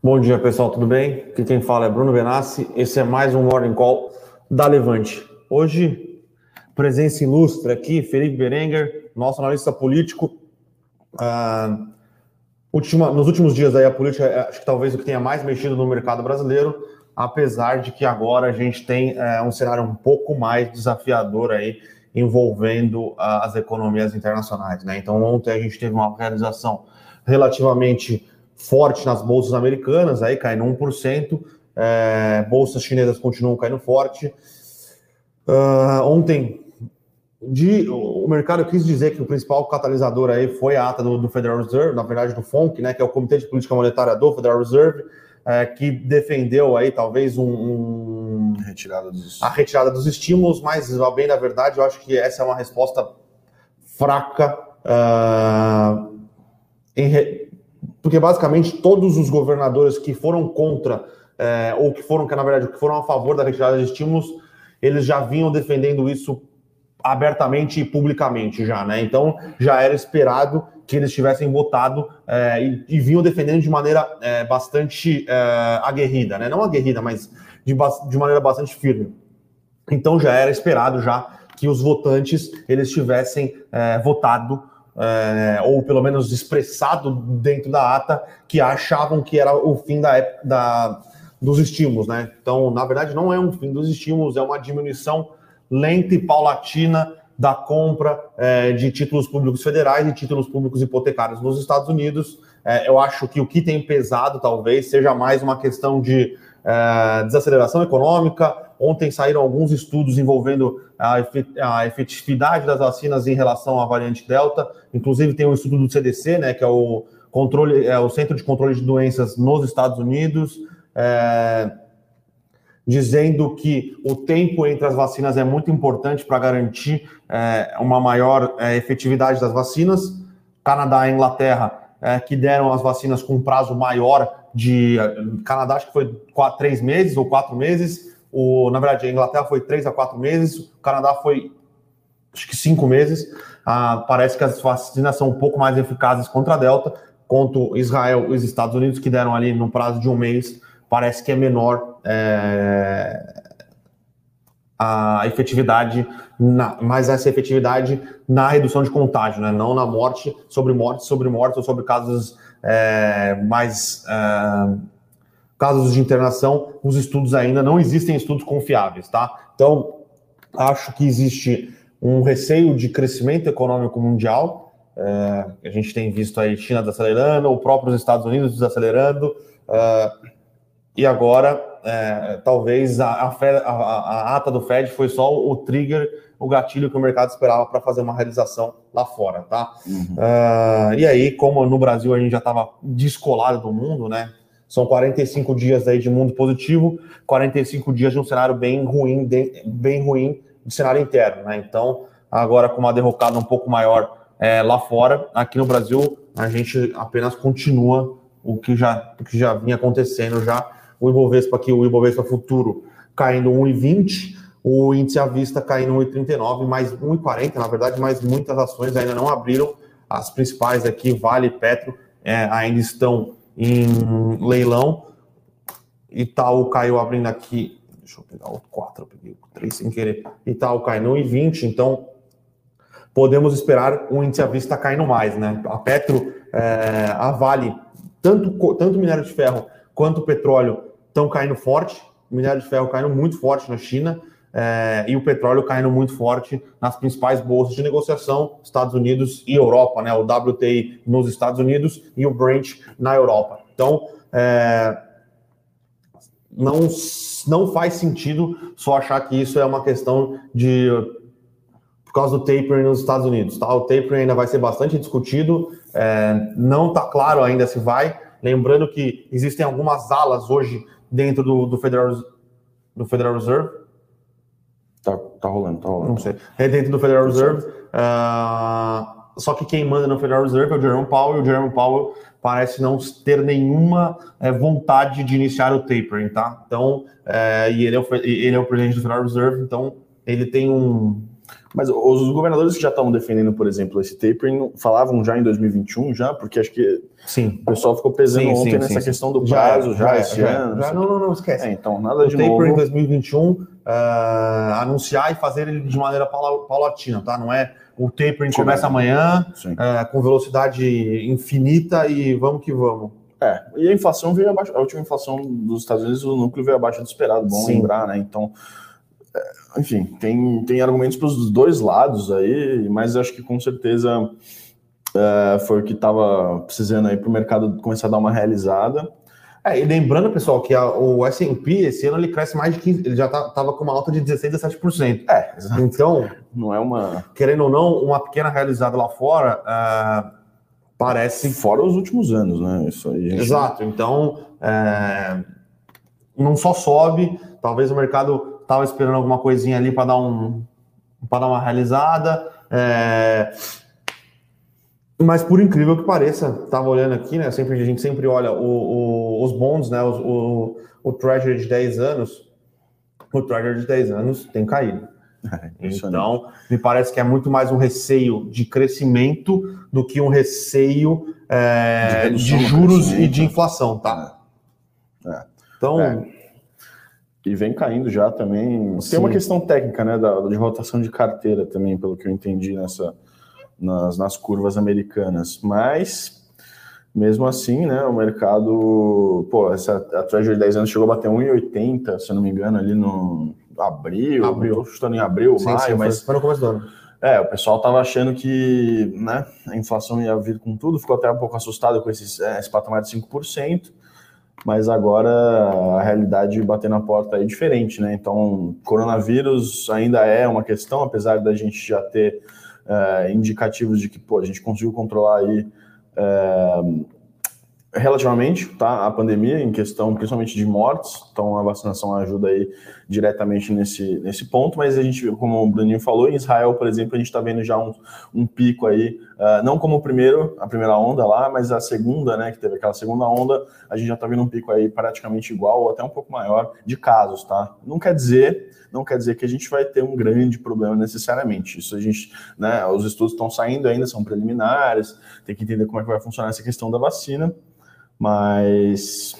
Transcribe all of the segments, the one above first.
Bom dia, pessoal, tudo bem? Aqui quem fala é Bruno Benassi. Esse é mais um Morning Call da Levante. Hoje, presença ilustre aqui, Felipe Berenguer, nosso analista político. Ah, última, nos últimos dias aí, a política, é, acho que talvez o que tenha mais mexido no mercado brasileiro, apesar de que agora a gente tem é, um cenário um pouco mais desafiador aí, envolvendo ah, as economias internacionais. Né? Então, ontem a gente teve uma realização relativamente forte nas bolsas americanas, aí caindo 1%, é, bolsas chinesas continuam caindo forte. Uh, ontem, de, o mercado quis dizer que o principal catalisador aí foi a ata do, do, Federal Reserve, na verdade do FONC, né, que é o Comitê de Política Monetária do Federal Reserve, é, que defendeu aí talvez um, um retirada dos... a retirada dos estímulos, mas bem na verdade eu acho que essa é uma resposta fraca uh, em, porque basicamente todos os governadores que foram contra, é, ou que foram, que na verdade, que foram a favor da retirada de estímulos, eles já vinham defendendo isso abertamente e publicamente já, né? Então já era esperado que eles tivessem votado é, e, e, vinham defendendo de maneira é, bastante aguerrida, né? Não aguerrida, mas de, de maneira bastante firme. Então já era esperado já que os votantes eles tivessem votado é, ou pelo menos expressado dentro da ata, que achavam que era o fim da, da, dos estímulos, né? Então, na verdade, não é um fim dos estímulos, é uma diminuição lenta e paulatina da compra é, de títulos públicos federais e títulos públicos hipotecários nos Estados Unidos. É, eu acho que o que tem pesado, talvez, seja mais uma questão de é, desaceleração econômica. Ontem saíram alguns estudos envolvendo a efetividade das vacinas em relação à variante Delta. Inclusive, tem um estudo do CDC, né, que é o, controle, é o Centro de Controle de Doenças nos Estados Unidos, é, dizendo que o tempo entre as vacinas é muito importante para garantir é, uma maior é, efetividade das vacinas. Canadá e Inglaterra, é, que deram as vacinas com prazo maior de. Canadá, acho que foi quatro, três meses ou quatro meses. O, na verdade, a Inglaterra foi três a quatro meses, o Canadá foi acho que cinco meses. Ah, parece que as vacinas são um pouco mais eficazes contra a Delta, quanto Israel e os Estados Unidos, que deram ali no prazo de um mês, parece que é menor é, a efetividade, na, mas essa efetividade na redução de contágio, né? não na morte, sobre morte, sobre morte ou sobre casos é, mais. É, casos de internação, os estudos ainda não existem estudos confiáveis, tá? Então, acho que existe um receio de crescimento econômico mundial. É, a gente tem visto aí China desacelerando, o próprio Estados Unidos desacelerando, é, e agora é, talvez a, a, a, ata do Fed foi só o trigger, o gatilho que o mercado esperava para fazer uma realização lá fora, tá? Uhum. Uh, e aí, como no Brasil a gente já estava descolado do mundo, né? São 45 dias aí de mundo positivo, 45 dias de um cenário bem ruim, de, bem ruim de cenário interno, né? Então, agora com uma derrocada um pouco maior é, lá fora, aqui no Brasil, a gente apenas continua o que já, o que já vinha acontecendo já. O Ibovespa aqui, o Ibovespa futuro caindo 1,20, o índice à vista caindo 1,39, mais 1,40, na verdade, mas muitas ações ainda não abriram. As principais aqui, Vale, Petro, é, ainda estão em leilão. Itaú caiu abrindo aqui. Deixa eu pegar o 4, eu peguei o 3 sem querer. Itaú cai no 1,20, então podemos esperar o índice à vista caindo mais, né? A Petro, é, a Vale, tanto, tanto minério de ferro quanto petróleo estão caindo forte. O minério de ferro caindo muito forte na China. É, e o petróleo caindo muito forte nas principais bolsas de negociação, Estados Unidos e Europa, né? O WTI nos Estados Unidos e o Brent na Europa. Então, é, não, não faz sentido só achar que isso é uma questão de por causa do tapering nos Estados Unidos. Tá? O tapering ainda vai ser bastante discutido, é, não está claro ainda se vai. Lembrando que existem algumas alas hoje dentro do, do Federal, do Federal Reserve Tá, tá rolando, tá rolando. Não sei. É dentro do Federal Reserve. Uh, só que quem manda no Federal Reserve é o Jerome Powell, e o Jerome Powell parece não ter nenhuma é, vontade de iniciar o tapering, tá? Então, é, e ele é, o, ele é o presidente do Federal Reserve, então ele tem um, Mas os governadores que já estavam defendendo, por exemplo, esse tapering, falavam já em 2021, já, porque acho que Sim. o pessoal ficou pesando Sim, ontem sim, nessa questão do Já prazo, já, esse já é, ano. já- não, não, não, esquece. É, então, nada o de taper em novo. 2021, ah, anunciar e fazer ele de maneira paula- paulatina, tá? Não é o tapering começa amanhã ah, com velocidade infinita e vamos que vamos. É, e a inflação veio abaixo, a última inflação dos Estados Unidos, o núcleo veio abaixo do esperado, bom lembrar, né? Então, enfim, tem, tem argumentos para os dois lados aí, mas acho que com certeza é, foi o que estava precisando aí para o mercado começar a dar uma realizada. É, e lembrando, pessoal, que a- o S&P esse ano ele cresce mais de 15, ele já estava com uma alta de 16, 17%. É, exato. Então, não é uma. querendo ou não, uma pequena realizada lá fora ah, parece Fora os últimos anos, né? Isso aí. a Exato. Então, é, não só sobe, talvez o mercado estava esperando alguma coisinha ali para dar um para dar uma realizada. é, mas por incrível que pareça, estava olhando aqui, né? Sempre, a gente sempre olha o- o- os bonds, né? os- o, o Treasury de 10 anos. O Treasury de 10 anos tem caído. É. Então, me parece que é muito mais um receio de crescimento do que um receio é, De de, juros e de inflação, tá? É. Então, É. E vem caindo já também. Sim. Tem uma questão técnica, né, da, de rotação de carteira também, pelo que eu entendi nessa, nas, nas curvas americanas. Mas, mesmo assim, né, o mercado. Pô, essa, a Treasury de 10 anos chegou a bater 1,80, se eu não me engano, ali no abril. Abril. Chutando em abril, sim, maio, sim, mas foi, foi no começo do ano. é, o pessoal tava achando que né, a inflação ia vir com tudo, ficou até um pouco assustado com esses, é, esse patamar de 5%, mas agora a realidade bater na porta é diferente, né? Então, coronavírus ainda é uma questão, apesar da gente já ter é, indicativos de que pô, a gente conseguiu controlar aí é, relativamente tá, a pandemia em questão principalmente de mortes, então a vacinação ajuda aí diretamente nesse, nesse ponto, mas a gente, como o Bruninho falou, em Israel, por exemplo, a gente está vendo já um, um pico aí, uh, não como o primeiro, a primeira onda lá, mas a segunda, né, que teve aquela segunda onda, a gente já está vendo um pico aí praticamente igual ou até um pouco maior de casos, tá? Não quer dizer, não quer dizer que a gente vai ter um grande problema necessariamente. Isso a gente, né, os estudos estão saindo ainda, são preliminares, tem que entender como é que vai funcionar essa questão da vacina, mas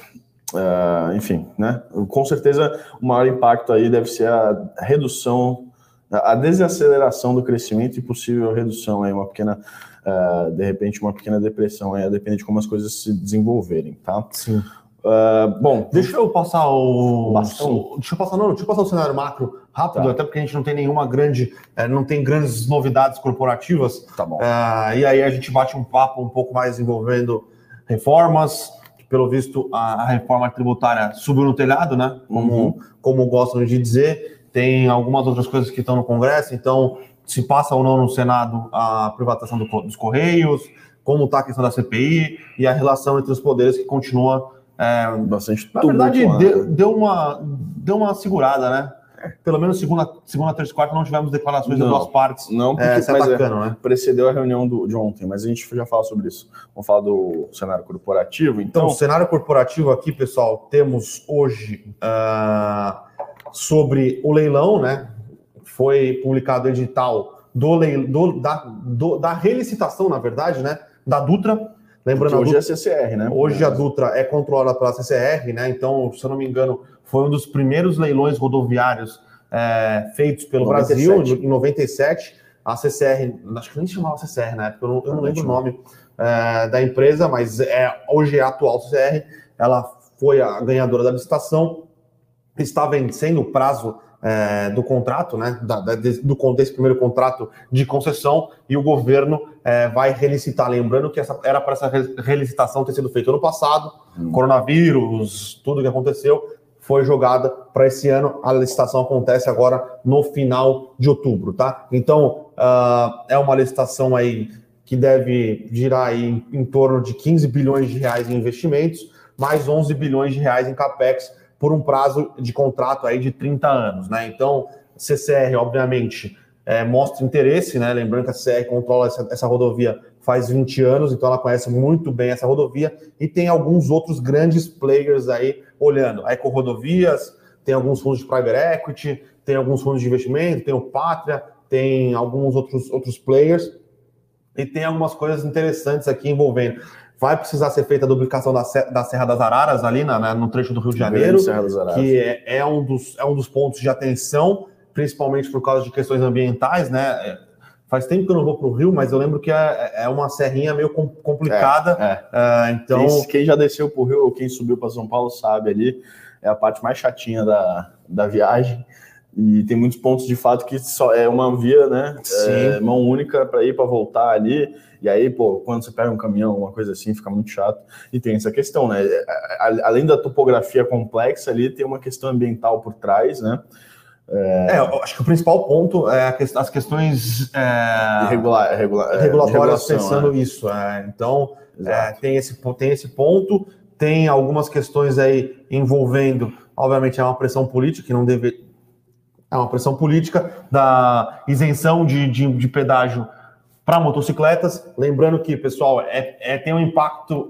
Uh, enfim, né? Com certeza o maior impacto aí deve ser a redução, a desaceleração do crescimento e possível redução aí, uma pequena, uh, de repente, uma pequena depressão aí, a depender de como as coisas se desenvolverem, tá? Sim. Uh, bom, Deixa eu passar o. Bastão? Deixa eu passar, não, deixa eu passar o cenário macro rápido, Tá. até porque a gente não tem nenhuma grande. eh, não tem grandes novidades corporativas. tá bom. E aí a gente bate um papo um pouco mais envolvendo reformas. Pelo visto, a, a reforma tributária subiu no telhado, né? Como, Uhum. como gostam de dizer. Tem algumas outras coisas que estão no Congresso, então se passa ou não no Senado a privatização do dos Correios, como está a questão da CPI e a relação entre os poderes que continua. é, Bastante na verdade, tumultuado. deu, deu uma, deu uma segurada, né? Pelo menos segunda, segunda terça e quarta não tivemos declarações das Não. duas partes Não, porque é, se mas é- atacando, né? precedeu a reunião do, de ontem, mas a gente já fala sobre isso. Vamos falar do cenário corporativo, Então, então. cenário corporativo aqui, pessoal, temos hoje ah, sobre o leilão, né? Foi publicado o edital do, leil, do, da, do- da relicitação, na verdade, né? Da Dutra. Lembrando, a hoje Dutra, é CCR, né? hoje a Dutra é controlada pela CCR, né? Então, se eu não me engano, foi um dos primeiros leilões rodoviários é, feitos pelo 97. Brasil em 97. A CCR, acho que nem chamava CCR na época, eu não, eu não lembro o nome é, da empresa, mas é, hoje é a atual CCR. Ela foi a ganhadora da licitação, está vencendo o prazo é, do contrato, né? Da, da- desse- do, desse primeiro contrato de concessão, e o governo é, vai relicitar. Lembrando que essa, era para essa re- relicitação ter sido feita ano passado, Hum. coronavírus, tudo que aconteceu, foi jogada para esse ano. A licitação acontece agora no final de outubro, tá? Então, ah, é uma licitação aí que deve girar aí em, em torno de 15 bilhões de reais em investimentos, mais 11 bilhões de reais em capex por um prazo de contrato aí de 30 anos, né? Então, CCR, obviamente, é, mostra interesse, né? Lembrando que a CCR controla essa, essa rodovia faz 20 anos, então ela conhece muito bem essa rodovia e tem alguns outros grandes players aí olhando. A Eco Rodovias, tem alguns fundos de private equity, tem alguns fundos de investimento, tem o Pátria, tem alguns outros, outros players e tem algumas coisas interessantes aqui envolvendo. Vai precisar ser feita a duplicação da, da Serra das Araras ali na, né, no trecho do Rio de Janeiro, que é, é, um dos, é um dos pontos de atenção, principalmente por causa de questões ambientais, né? É, faz tempo que eu não vou para o Rio, mas eu lembro que é, é uma serrinha meio complicada. É, é. Uh, então, quem, quem, já desceu para o Rio ou quem subiu para São Paulo sabe ali, é a parte mais chatinha da, da viagem. E tem muitos pontos de fato que só é uma via, né? É, mão única para ir para voltar ali. E aí, pô, quando você pega um caminhão, uma coisa assim, fica muito chato. E tem essa questão, né? Além da topografia complexa ali, tem uma questão ambiental por trás, né? É, é acho que o principal ponto é as questões é, regular, regular, é, regulatórias pensando né? isso. É, então, é, tem, esse, tem esse ponto, tem algumas questões aí envolvendo, obviamente, é uma pressão política que não deve, é uma pressão política da isenção de, de, de pedágio para motocicletas. Lembrando que, pessoal, é, é tem um impacto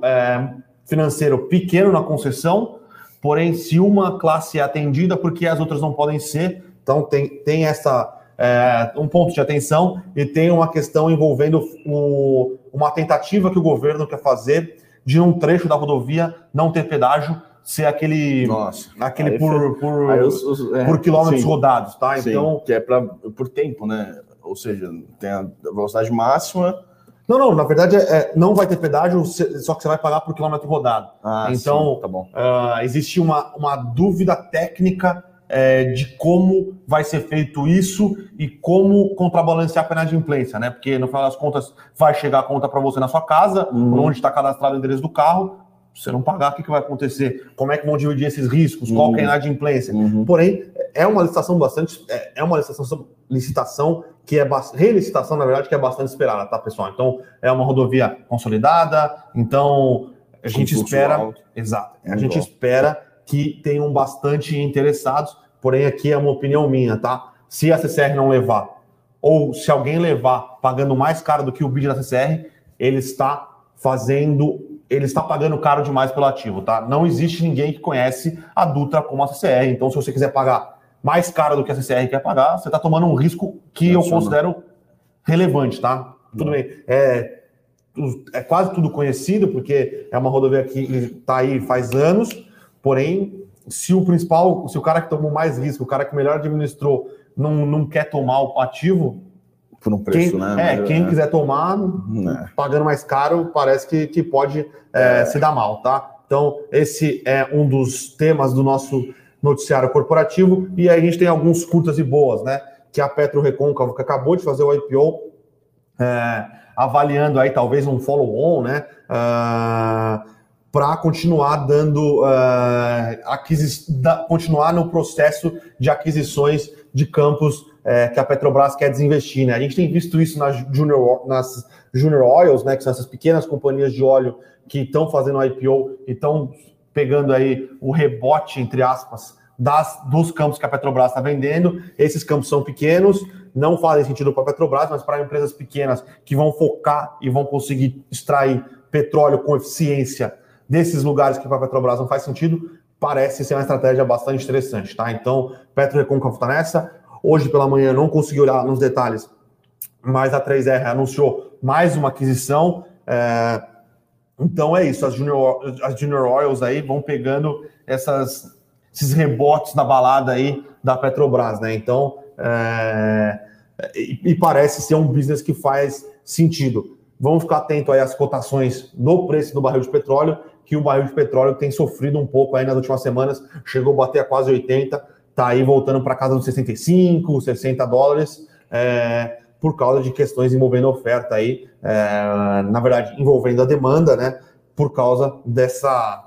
financeiro pequeno na concessão, porém, se uma classe é atendida, porque as outras não podem ser, então tem, tem essa. É, um ponto de atenção e tem uma questão envolvendo o, uma tentativa que o governo quer fazer de um trecho da rodovia não ter pedágio ser aquele, Nossa, aquele por, por, os, os, é, por quilômetros sim, rodados, tá? Sim, então que é para por tempo, né? Ou seja, tem a velocidade máxima. Não, não, na verdade é, é não vai ter pedágio, só que você vai pagar por quilômetro rodado. Ah, então, sim, tá bom. Uh, existe uma, uma dúvida técnica é, de como vai ser feito isso e como contrabalancear a pena de implência, né? Porque no final das contas vai chegar a conta para você na sua casa, uhum. onde está cadastrado o endereço do carro, você não pagar, o que, que vai acontecer? Como é que vão dividir esses riscos? Qual que é a uhum. inadimplência? Uhum. Porém, é uma licitação bastante. É, é uma licitação, licitação que é relicitação, na verdade, que é bastante esperada, tá, pessoal? Então, é uma rodovia consolidada, então a gente espera. Alto. Exato. a gente espera que tenham bastante interessados, porém, aqui é uma opinião minha, tá? Se a CCR não levar, ou se alguém levar pagando mais caro do que o bid da CCR, ele está fazendo ele está pagando caro demais pelo ativo, tá? Não existe ninguém que conhece a Dutra como a CCR. Então, se você quiser pagar mais caro do que a CCR quer pagar, você está tomando um risco que eu considero relevante, tá? Tudo bem. É, é quase tudo conhecido, porque é uma rodovia que está aí faz anos, porém, se o principal, se o cara que tomou mais risco, o cara que melhor administrou, não, não quer tomar o ativo, por um preço, quem, né? É, quem é. quiser tomar, é. pagando mais caro, parece que, que pode é, é. se dar mal, tá? Então, esse é um dos temas do nosso noticiário corporativo. E aí a gente tem alguns curtas e boas, né? Que a Petro Recôncavo, que acabou de fazer o IPO, é, avaliando aí talvez um follow-on, né? Uh, para continuar dando uh, da, continuar no processo de aquisições de campos é, que a Petrobras quer desinvestir. Né? A gente tem visto isso nas Junior, nas Junior Oils, né, que são essas pequenas companhias de óleo que estão fazendo IPO e estão pegando aí o rebote, entre aspas, das, dos campos que a Petrobras está vendendo. Esses campos são pequenos, não fazem sentido para a Petrobras, mas para empresas pequenas que vão focar e vão conseguir extrair petróleo com eficiência desses lugares que para a Petrobras não faz sentido, parece ser uma estratégia bastante interessante, tá? Então, Petro Recôncavo está nessa. Hoje pela manhã não consegui olhar nos detalhes, mas a 3R anunciou mais uma aquisição. É... Então é isso, as Junior, as Junior Oils aí vão pegando essas, esses rebotes na balada aí da Petrobras, né? Então, é... e, e parece ser um business que faz sentido. Vamos ficar atento aí às cotações no preço do barril de petróleo, que o barril de petróleo tem sofrido um pouco aí nas últimas semanas, chegou a bater a quase 80, tá aí voltando para casa dos 65, 60 dólares, é, por causa de questões envolvendo oferta aí, é, na verdade, envolvendo a demanda, né? Por causa dessa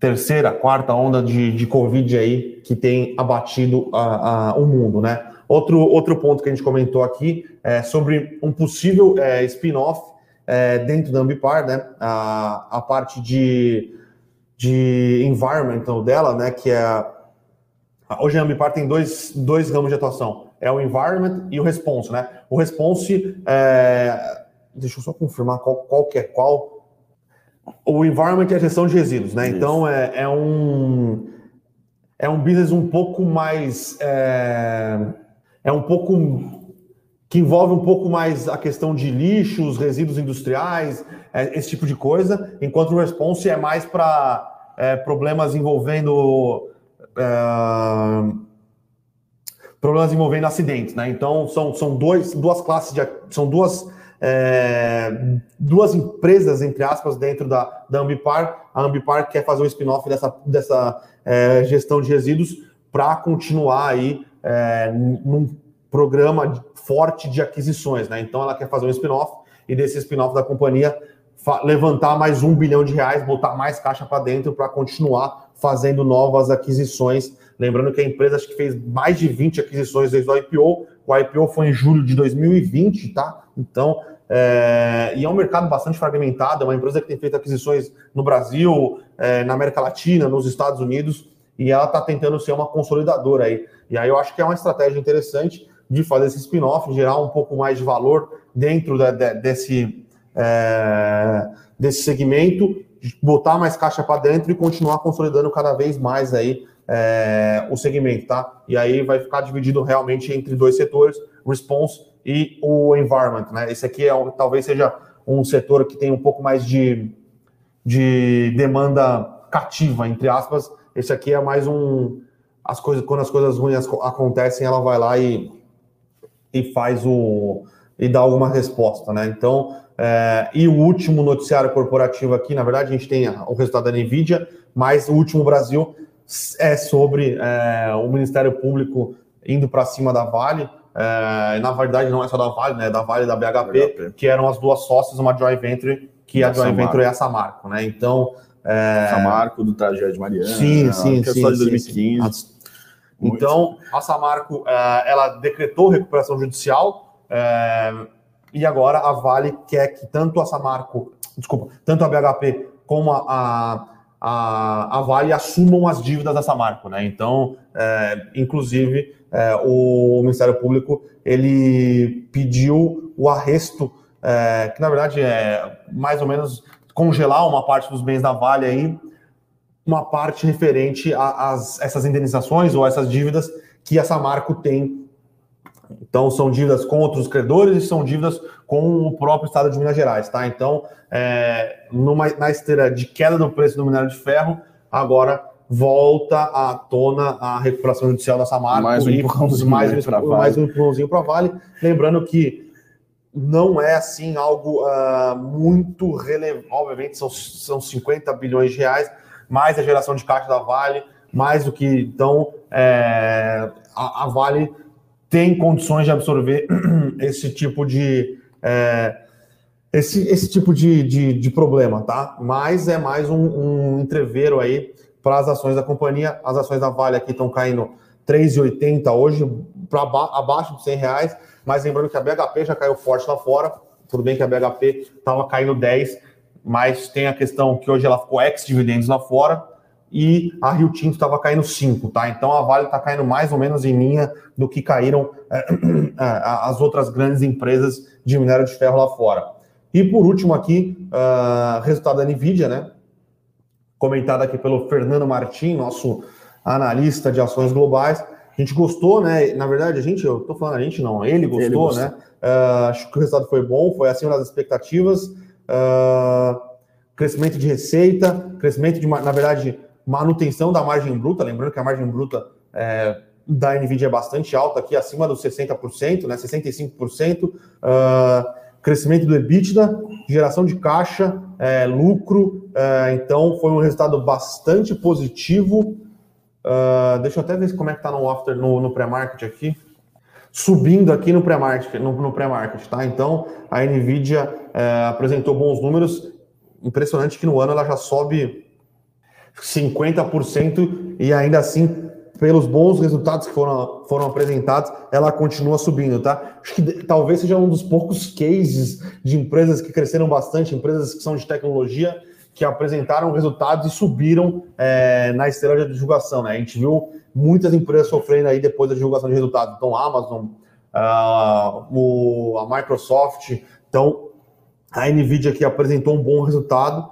terceira, quarta onda de, de Covid aí que tem abatido a, a, o mundo, né? Outro, outro ponto que a gente comentou aqui é sobre um possível é, spin-off é, dentro da Ambipar, né? A, a parte de, de environmental dela, né? Que é hoje a Ambipar tem dois, dois ramos de atuação: é o environment e o response, né? O response, é, deixa eu só confirmar qual, qual que é qual. O environment é a gestão de resíduos, né? Isso. Então é, é um é um business um pouco mais é, é um pouco que envolve um pouco mais a questão de lixos, resíduos industriais, é, esse tipo de coisa, enquanto o response é mais para é, problemas envolvendo é, problemas envolvendo acidentes, né? Então são, são dois, duas classes de são duas é, duas empresas entre aspas dentro da, da Ambipar. A Ambipar quer fazer um spin-off dessa, dessa é, gestão de resíduos para continuar aí é, num programa forte de aquisições, né? Então ela quer fazer um spin-off e desse spin-off da companhia levantar mais um bilhão de reais, botar mais caixa para dentro para continuar fazendo novas aquisições. Lembrando que a empresa acho que fez mais de 20 aquisições desde o IPO. O IPO foi em julho de 2020, tá? Então, é... e é um mercado bastante fragmentado, é uma empresa que tem feito aquisições no Brasil, é, na América Latina, nos Estados Unidos, e ela está tentando ser uma consolidadora aí. E aí eu acho que é uma estratégia interessante de fazer esse spin-off, gerar um pouco mais de valor dentro de, de, desse, é, desse segmento, botar mais caixa para dentro e continuar consolidando cada vez mais aí é, o segmento, tá? E aí vai ficar dividido realmente entre dois setores, response e o environment, né? Esse aqui é talvez seja um setor que tem um pouco mais de, de demanda cativa, entre aspas. Esse aqui é mais um as coisas quando as coisas ruins acontecem, ela vai lá e e faz o e dá alguma resposta, né? Então, é, e o último noticiário corporativo aqui, na verdade, a gente tem o resultado da Nvidia, mas o último Brasil é sobre é, o Ministério Público indo para cima da Vale. É, na verdade, não é só da Vale, né? É da Vale e da BHP, BHP, que eram as duas sócias, uma joint venture, que a joint venture é a Samarco, né? Então. É... Samarco do Tragédia de Mariana. Sim, sim, sim. É de 2015. Sim, Então, a Samarco, é, ela decretou recuperação judicial é, e agora a Vale quer que tanto a Samarco, desculpa, tanto a BHP como a, a, a Vale assumam as dívidas da Samarco, né? Então, é, inclusive, o Ministério Público ele pediu o arresto, é, que na verdade é mais ou menos congelar uma parte dos bens da Vale aí uma parte referente a, a, essas indenizações ou essas dívidas que a Samarco tem. Então, são dívidas com outros credores e são dívidas com o próprio Estado de Minas Gerais, tá? Então, é, numa, na esteira de queda do preço do minério de ferro, agora volta à tona a recuperação judicial da Samarco mais um e mais, um, mais um empurrãozinho para a Vale. Lembrando que não é assim algo uh, muito relevante, obviamente são, são 50 bilhões de reais, mais a geração de caixa da Vale, mais do que. Então, é, a, a, Vale tem condições de absorver esse tipo de. É, esse, esse tipo de, de, de, problema, tá? Mas é mais um, um entreveiro aí para as ações da companhia. As ações da Vale aqui estão caindo 3,80 hoje, para abaixo de 100 reais. Mas lembrando que a BHP já caiu forte lá fora. Tudo bem que a BHP estava caindo 10, mas tem a questão que hoje ela ficou ex-dividendos lá fora e a Rio Tinto estava caindo 5, tá? Então a Vale está caindo mais ou menos em linha do que caíram é, as outras grandes empresas de minério de ferro lá fora. E por último aqui, uh, resultado da NVIDIA, né? Comentado aqui pelo Fernando Martim, nosso analista de ações globais. A gente gostou, né? Na verdade, a gente, eu tô falando a gente não, ele gostou, ele gostou. né? Uh, acho que o resultado foi bom, foi acima das expectativas. Uh, crescimento de receita, crescimento de, na verdade, manutenção da margem bruta. Lembrando que a margem bruta é, da NVIDIA é bastante alta, aqui acima dos 60%, né, 65%. Uh, crescimento do EBITDA, geração de caixa, é, lucro. É, então, foi um resultado bastante positivo. Uh, deixa eu até ver como é que está no after, no, no pré-market aqui subindo aqui no pré-market, no, no pré-market, tá? Então, a Nvidia é, apresentou bons números. Impressionante que no ano ela já sobe 50% e ainda assim, pelos bons resultados que foram, foram apresentados, ela continua subindo, tá? Acho que talvez seja um dos poucos cases de empresas que cresceram bastante, empresas que são de tecnologia, que apresentaram resultados e subiram é, na esteira de divulgação, né? A gente viu muitas empresas sofrendo aí depois da divulgação de resultados. Então, a Amazon, uh, o, a Microsoft, então a Nvidia aqui apresentou um bom resultado.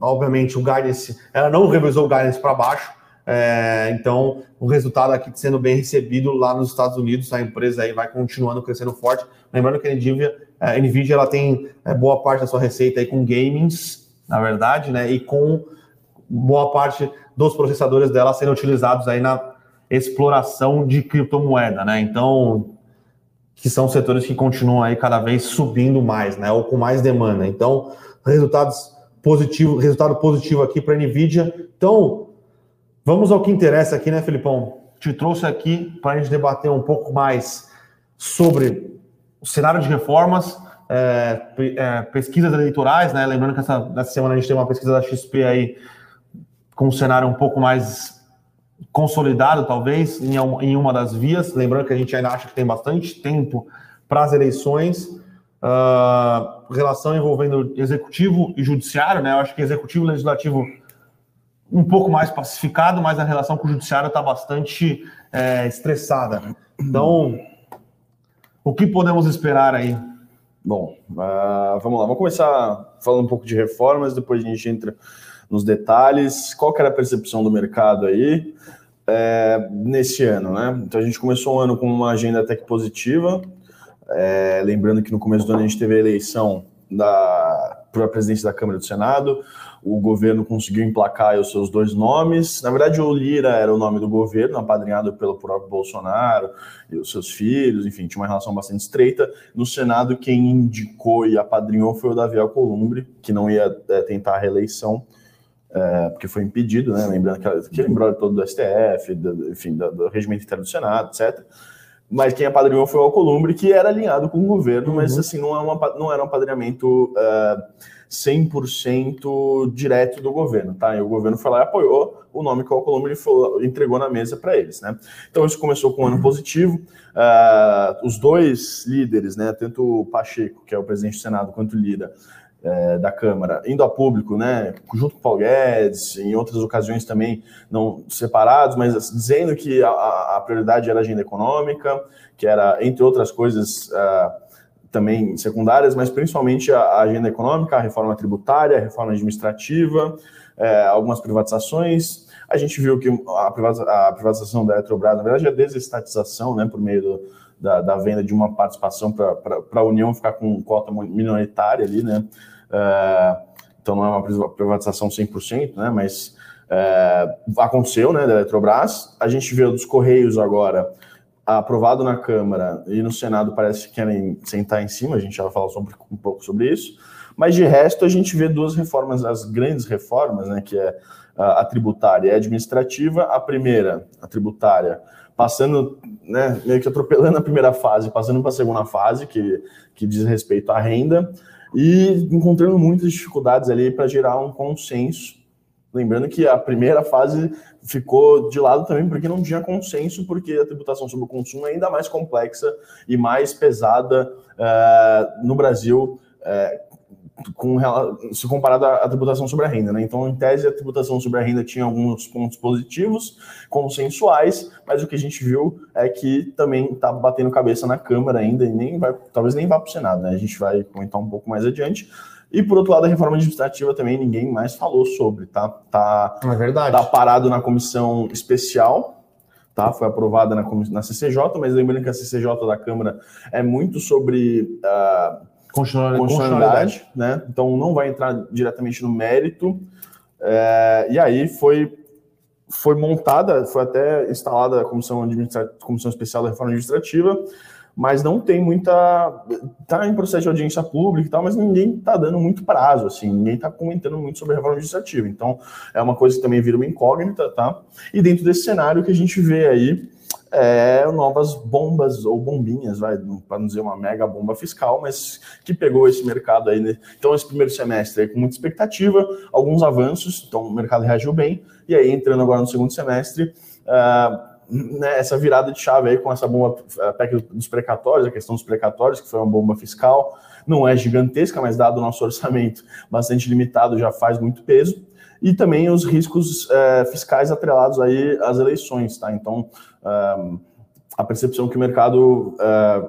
Obviamente, o guidance, ela não revisou o guidance para baixo, É, então, o resultado aqui sendo bem recebido lá nos Estados Unidos, a empresa aí vai continuando crescendo forte. Lembrando que a Nvidia, a Nvidia ela tem é, boa parte da sua receita aí com gamings, na verdade, né? E com boa parte dos processadores dela sendo utilizados aí na exploração de criptomoeda, né? Então, que são setores que continuam aí cada vez subindo mais, né? Ou com mais demanda. Então, resultados positivos, resultado positivo aqui para a Nvidia. Então, Vamos ao que interessa aqui, né, Felipão? Te trouxe aqui para a gente debater um pouco mais sobre o cenário de reformas, é, é, pesquisas eleitorais, né? Lembrando que essa, nessa semana a gente tem uma pesquisa da XP aí com um cenário um pouco mais consolidado, talvez, em, em uma das vias. Lembrando que a gente ainda acha que tem bastante tempo para as eleições. Uh, relação envolvendo executivo e judiciário, né? Eu acho que executivo e legislativo um pouco mais pacificado, mas a relação com o judiciário está bastante é, estressada. Então, o que podemos esperar aí? Bom, uh, vamos lá, vamos começar falando um pouco de reformas, depois a gente entra nos detalhes. Qual que era a percepção do mercado aí é, nesse ano, né? Então a gente começou o ano com uma agenda até que positiva, é, lembrando que no começo do ano a gente teve a eleição da para a presidência da Câmara do Senado, o governo conseguiu emplacar os seus dois nomes. Na verdade, o Lira era o nome do governo, apadrinhado pelo próprio Bolsonaro e os seus filhos, enfim, tinha uma relação bastante estreita. No Senado, quem indicou e apadrinhou foi o Davi Alcolumbre, que não ia é, tentar a reeleição. É, porque foi impedido, né? Lembrando que aquele embrólio todo do STF, do, enfim, do, do regimento interno do Senado, etc. Mas quem apadrinhou foi o Alcolumbre, que era alinhado com o governo, uhum. mas assim, não, é uma, não era um apadrinhamento. Uh, 100% direto do governo, tá? E o governo foi lá e apoiou o nome que o Alcolumbre entregou na mesa para eles, né? Então isso começou com um ano positivo. Uh, os dois líderes, né, tanto o Pacheco, que é o presidente do Senado, quanto o Lira, é, da Câmara, indo a público, né, junto com o Paulo Guedes, em outras ocasiões também não separados, mas dizendo que a, a prioridade era a agenda econômica, que era, entre outras coisas, uh, também secundárias, mas principalmente a, agenda econômica, a reforma tributária, a reforma administrativa, é, algumas privatizações. A gente viu que a, privatização da Eletrobras, na verdade, é a desestatização, né, por meio do, da, da, venda de uma participação para a União ficar com cota minoritária ali, né? É, então não é uma privatização 100%, né? Mas é, aconteceu, né, da Eletrobras. A gente vê dos Correios agora aprovado na Câmara e no Senado parece que querem sentar em cima, a gente já falar sobre, um pouco sobre isso, mas de resto a gente vê duas reformas, as grandes reformas, né, que é a tributária e a administrativa. A primeira, a tributária, passando, né, meio que atropelando a primeira fase, passando para a segunda fase, que, que diz respeito à renda, e encontrando muitas dificuldades ali para gerar um consenso Lembrando que a primeira fase ficou de lado também porque não tinha consenso, porque a tributação sobre o consumo é ainda mais complexa e mais pesada uh, no Brasil. Uh, com, se comparado à tributação sobre a renda, né? Então, em tese, a tributação sobre a renda tinha alguns pontos positivos, consensuais, mas o que a gente viu é que também está batendo cabeça na Câmara ainda e nem vai, talvez nem vá para o Senado, né? A gente vai comentar um pouco mais adiante. E por outro lado, a reforma administrativa também ninguém mais falou sobre, tá? Tá, é verdade. tá parado na comissão especial, tá? Foi aprovada na, na CCJ, mas lembrando que a CCJ da Câmara é muito sobre uh, constitucionalidade, né? Então não vai entrar diretamente no mérito. É, e aí foi foi montada, foi até instalada a comissão, comissão especial da reforma administrativa mas não tem muita. Está em processo de audiência pública e tal, mas ninguém está dando muito prazo, assim, ninguém está comentando muito sobre a reforma administrativa. Então, é uma coisa que também vira uma incógnita, tá? E dentro desse cenário que a gente vê aí é, novas bombas ou bombinhas, vai, para não dizer uma mega bomba fiscal, mas que pegou esse mercado aí. Né? Então, esse primeiro semestre aí, com muita expectativa, alguns avanços, então o mercado reagiu bem, e aí entrando agora no segundo semestre. Uh, né, essa virada de chave aí com essa bomba PEC dos precatórios, a questão dos precatórios, que foi uma bomba fiscal, não é gigantesca, mas dado o nosso orçamento bastante limitado, já faz muito peso. E também os riscos é, fiscais atrelados aí às eleições, tá? Então, é, a percepção que o mercado, é,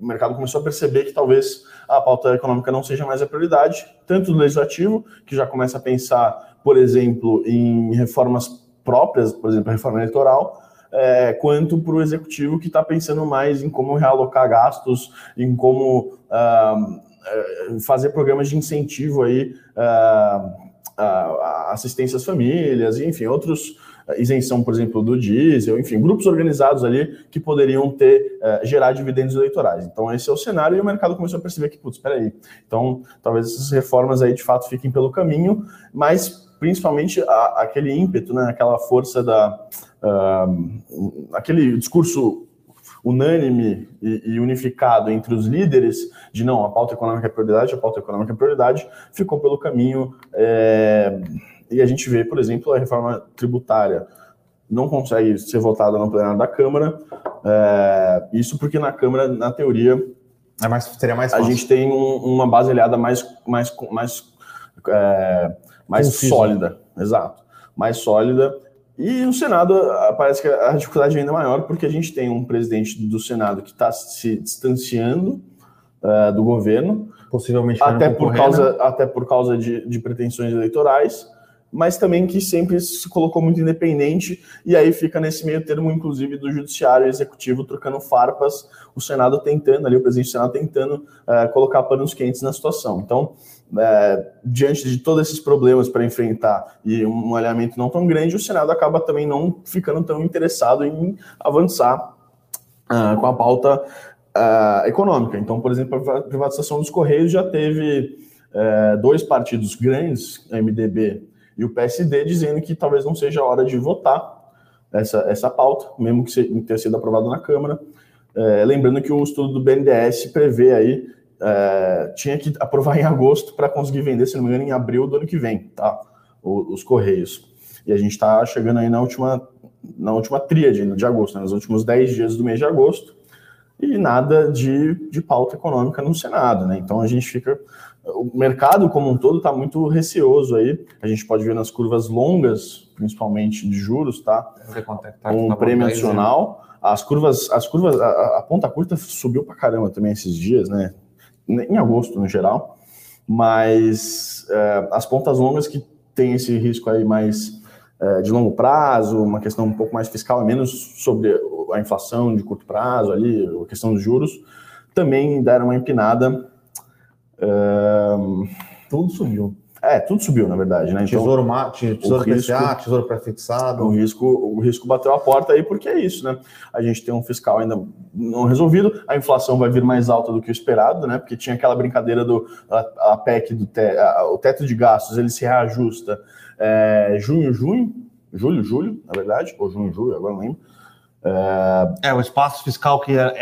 o mercado começou a perceber que talvez a pauta econômica não seja mais a prioridade, tanto do legislativo, que já começa a pensar, por exemplo, em reformas próprias, por exemplo, a reforma eleitoral, é, quanto para o executivo que está pensando mais em como realocar gastos, em como uh, fazer programas de incentivo aí, uh, uh, assistência às famílias, enfim, outros isenção, por exemplo, do diesel, enfim, grupos organizados ali que poderiam ter, uh, gerar dividendos eleitorais. Então, esse é o cenário e o mercado começou a perceber que, putz, espera aí. Então, talvez essas reformas aí de fato fiquem pelo caminho, mas principalmente a, aquele ímpeto, né, aquela força da. Uh, aquele discurso unânime e, e, unificado entre os líderes de não, a pauta econômica é prioridade, a pauta econômica é prioridade, ficou pelo caminho. É, e a gente vê, por exemplo, a reforma tributária não consegue ser votada no plenário da Câmara. É, isso porque na Câmara, na teoria, é mais, seria mais fácil. a gente tem um, uma base aliada mais, mais, mais, é, mais sólida. Exato. Mais sólida. E no Senado parece que a dificuldade é ainda maior, porque a gente tem um presidente do Senado que está se distanciando uh, do governo. Possivelmente até por, causa, né? até por causa de, de pretensões eleitorais mas também que sempre se colocou muito independente, e aí fica nesse meio termo, inclusive, do judiciário e executivo trocando farpas, o Senado tentando, ali, o presidente do Senado tentando uh, colocar panos quentes na situação. Então, uh, diante de todos esses problemas para enfrentar e um alinhamento não tão grande, o Senado acaba também não ficando tão interessado em avançar uh, com a pauta econômica. Então, por exemplo, a privatização dos Correios já teve dois partidos grandes, MDB e o PSD dizendo que talvez não seja a hora de votar essa, essa pauta, mesmo que tenha sido aprovado na Câmara. É, lembrando que o estudo do BNDES prevê aí, é, tinha que aprovar em agosto para conseguir vender, se não me engano, em abril do ano que vem, tá? O, os Correios. E a gente está chegando aí na última, na última tríade de agosto, né, nos últimos 10 dias do mês de agosto, e nada de, de pauta econômica no Senado, né? Então a gente fica o mercado como um todo está muito receoso aí. A gente pode ver nas curvas longas, principalmente de juros, tá? É um prêmio nacional. As curvas, as curvas, a, a, ponta curta subiu para caramba também esses dias, né? Em agosto, no geral. Mas é, as pontas longas que tem esse risco aí mais é, de longo prazo, uma questão um pouco mais fiscal, é menos sobre a inflação de curto prazo ali, a questão dos juros, também deram uma empinada tudo subiu. É, tudo subiu, na verdade, né? Então, tesouro, tesouro risco, PCA, tesouro pré-fixado. O risco, o risco bateu a porta aí porque é isso, né? A gente tem um fiscal ainda não resolvido, a inflação vai vir mais alta do que o esperado, né? Porque tinha aquela brincadeira do a, a PEC do te, a, o teto de gastos, ele se reajusta é, junho, junho, julho, julho, na verdade, ou junho, julho, agora não lembro. É, o espaço fiscal que era,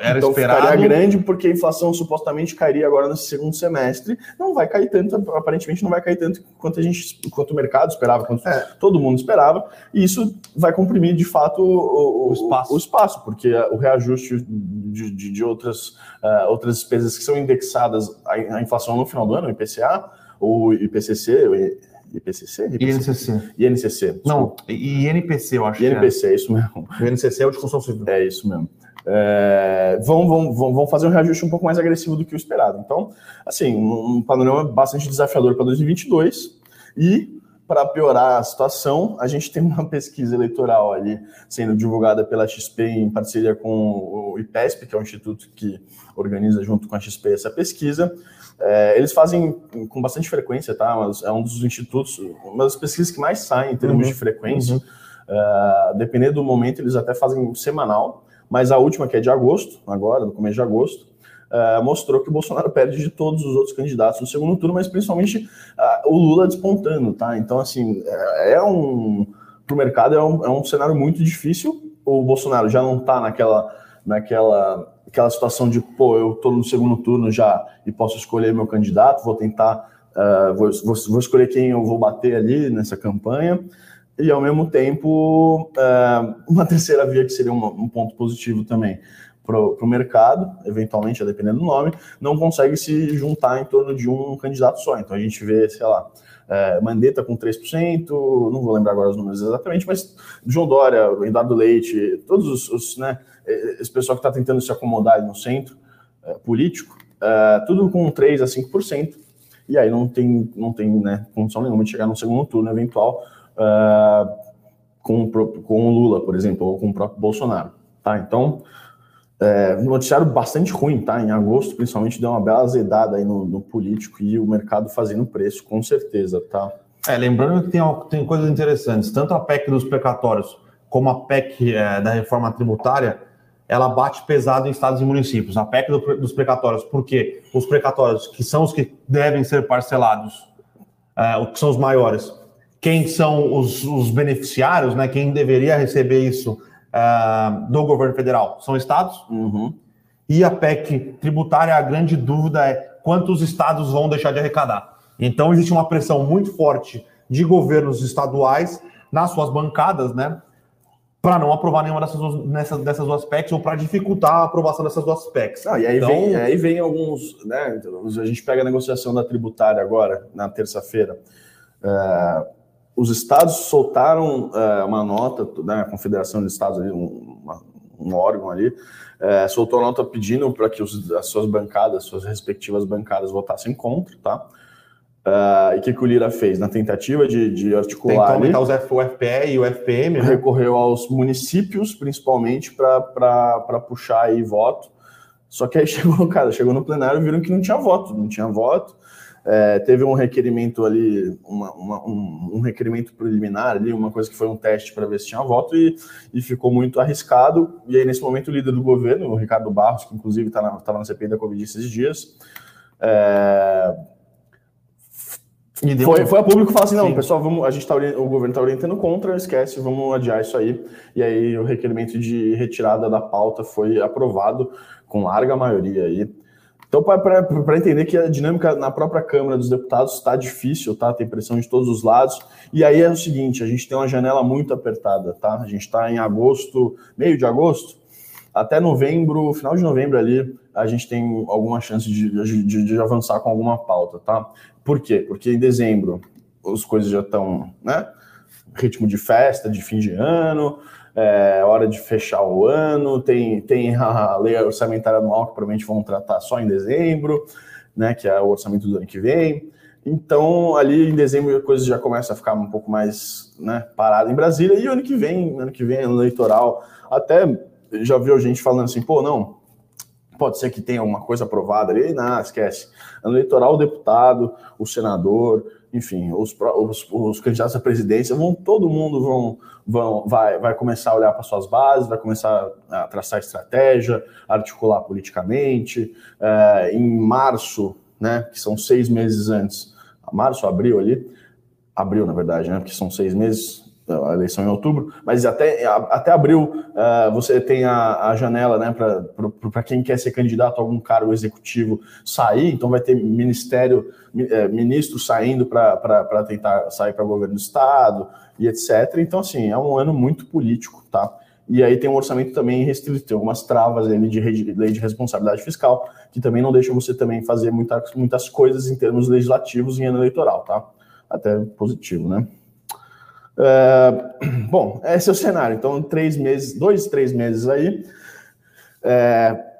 era então esperado. ficaria grande porque a inflação supostamente cairia agora nesse segundo semestre. Não vai cair tanto, aparentemente não vai cair tanto quanto a gente, quanto o mercado esperava, quanto é. todo mundo esperava. E isso vai comprimir de fato o, o, o espaço. o espaço, porque o reajuste de, de, de outras, uh, outras despesas que são indexadas à, à inflação no final do ano, o IPCA, ou IPCC, IPCC? INCC. INCC. Não, INPC, eu acho INPC, que é. é isso mesmo. O INCC é o de construção civil. É isso mesmo. É, vão, vão, vão, vão fazer um reajuste um pouco mais agressivo do que o esperado. Então, assim, um panorama bastante desafiador para 2022 e para piorar a situação, a gente tem uma pesquisa eleitoral ali sendo divulgada pela XP em parceria com o IPESP, que é o instituto que organiza junto com a XP essa pesquisa, é, eles fazem com bastante frequência, tá? Mas é um dos institutos, uma das pesquisas que mais saem em termos uhum. de frequência. Uhum. Uh, dependendo do momento, eles até fazem semanal, mas a última, que é de agosto, agora, no começo de agosto, uh, mostrou que o Bolsonaro perde de todos os outros candidatos no segundo turno, mas principalmente uh, o Lula despontando, tá? Então, assim, é, é um. Para o mercado é um, é um cenário muito difícil. O Bolsonaro já não está naquela, naquela aquela situação de, pô, eu estou no segundo turno já e posso escolher meu candidato, vou tentar, uh, vou, vou, vou, escolher quem eu vou bater ali nessa campanha, e ao mesmo tempo, uh, uma terceira via que seria um ponto positivo também para o mercado, eventualmente, dependendo do nome, não consegue se juntar em torno de um candidato só. Então a gente vê, sei lá, é, Mandetta com 3%, não vou lembrar agora os números exatamente, mas João Dória, Eduardo Leite, todos os, os né, esse pessoal que está tentando se acomodar no centro é, político, é, tudo com 3 a 5%, e aí não tem, não tem né, condição nenhuma de chegar no segundo turno eventual, é, com, com o Lula, por exemplo, ou com o próprio Bolsonaro. Tá? Então, é, noticiário bastante ruim, tá? Em agosto, principalmente, deu uma bela azedada aí no, no político e o mercado fazendo preço, com certeza, tá? É, lembrando que tem, tem coisas interessantes, tanto a PEC dos precatórios como a PEC é, da reforma tributária, ela bate pesado em estados e municípios. A PEC do, dos precatórios, porque os precatórios, que são os que devem ser parcelados, é, o que são os maiores, quem são os, os beneficiários, né? Quem deveria receber isso uh, do governo federal são estados. Uhum. E a PEC tributária, a grande dúvida é quantos estados vão deixar de arrecadar. Então, existe uma pressão muito forte de governos estaduais nas suas bancadas, né? Para não aprovar nenhuma dessas, nessas, dessas duas PECs ou para dificultar a aprovação dessas duas PECs. Ah, e aí, então, vem, aí vem alguns. Né, a gente pega a negociação da tributária agora, na terça-feira. Uh, os estados soltaram uh, uma nota, né, a Confederação de Estados, ali, um, uma, um órgão ali, uh, soltou uma nota pedindo para que os, as suas bancadas, suas respectivas bancadas votassem contra, tá? Uh, e o que, que, o Lira fez? Na tentativa de, de articular. Tentou aumentar o FPE e o FPM. Né? Recorreu aos municípios, principalmente, para puxar aí voto. Só que aí chegou, cara, chegou no plenário e viram que não tinha voto, não tinha voto. É, teve um requerimento ali, uma, uma, um, um, requerimento preliminar ali, uma coisa que foi um teste para ver se tinha voto e, e, ficou muito arriscado. E aí, nesse momento, o líder do governo, o Ricardo Barros, que inclusive estava tá na, na CPI da Covid esses dias, é, foi, foi a público falar assim: não, Sim. pessoal, vamos, a gente tá, o governo está orientando contra, esquece, vamos adiar isso aí. E aí o requerimento de retirada da pauta foi aprovado com larga maioria aí. Então, para entender que a dinâmica na própria Câmara dos Deputados está difícil, tá? Tem pressão de todos os lados. E aí é o seguinte: a gente tem uma janela muito apertada, tá? A gente está em agosto, meio de agosto, até novembro, final de novembro ali, a gente tem alguma chance de, de, de avançar com alguma pauta, tá? Por quê? Porque em dezembro as coisas já estão, né? Ritmo de festa, de fim de ano, é hora de fechar o ano, tem, tem a lei orçamentária anual que provavelmente vão tratar só em dezembro, né, que é o orçamento do ano que vem. Então, ali em dezembro a coisa já começa a ficar um pouco mais né, parada em Brasília, e ano que vem, ano que vem, ano eleitoral, até já viu gente falando assim, pô, não, pode ser que tenha uma coisa aprovada ali, não, esquece. Ano eleitoral, o deputado, o senador, enfim, os, os, os, candidatos à presidência vão, todo mundo vão, vão, vai, vai começar a olhar para suas bases, vai começar a traçar estratégia, articular politicamente. É, em março, né, que são seis meses antes, março, abril ali, abril na verdade, né, porque são seis meses, a eleição em outubro, mas até, até abril uh, você tem a, a janela né, para quem quer ser candidato a algum cargo executivo sair, então vai ter ministério, é, ministro saindo para tentar sair para o governo do estado e etc. Então, assim, é um ano muito político, tá? E aí tem um orçamento também restrito, tem algumas travas ali de lei de responsabilidade fiscal, que também não deixam você também fazer muita, muitas coisas em termos legislativos em ano eleitoral, tá? Até positivo, né? É, bom, esse é o cenário. Então, três meses, dois, três meses aí. É,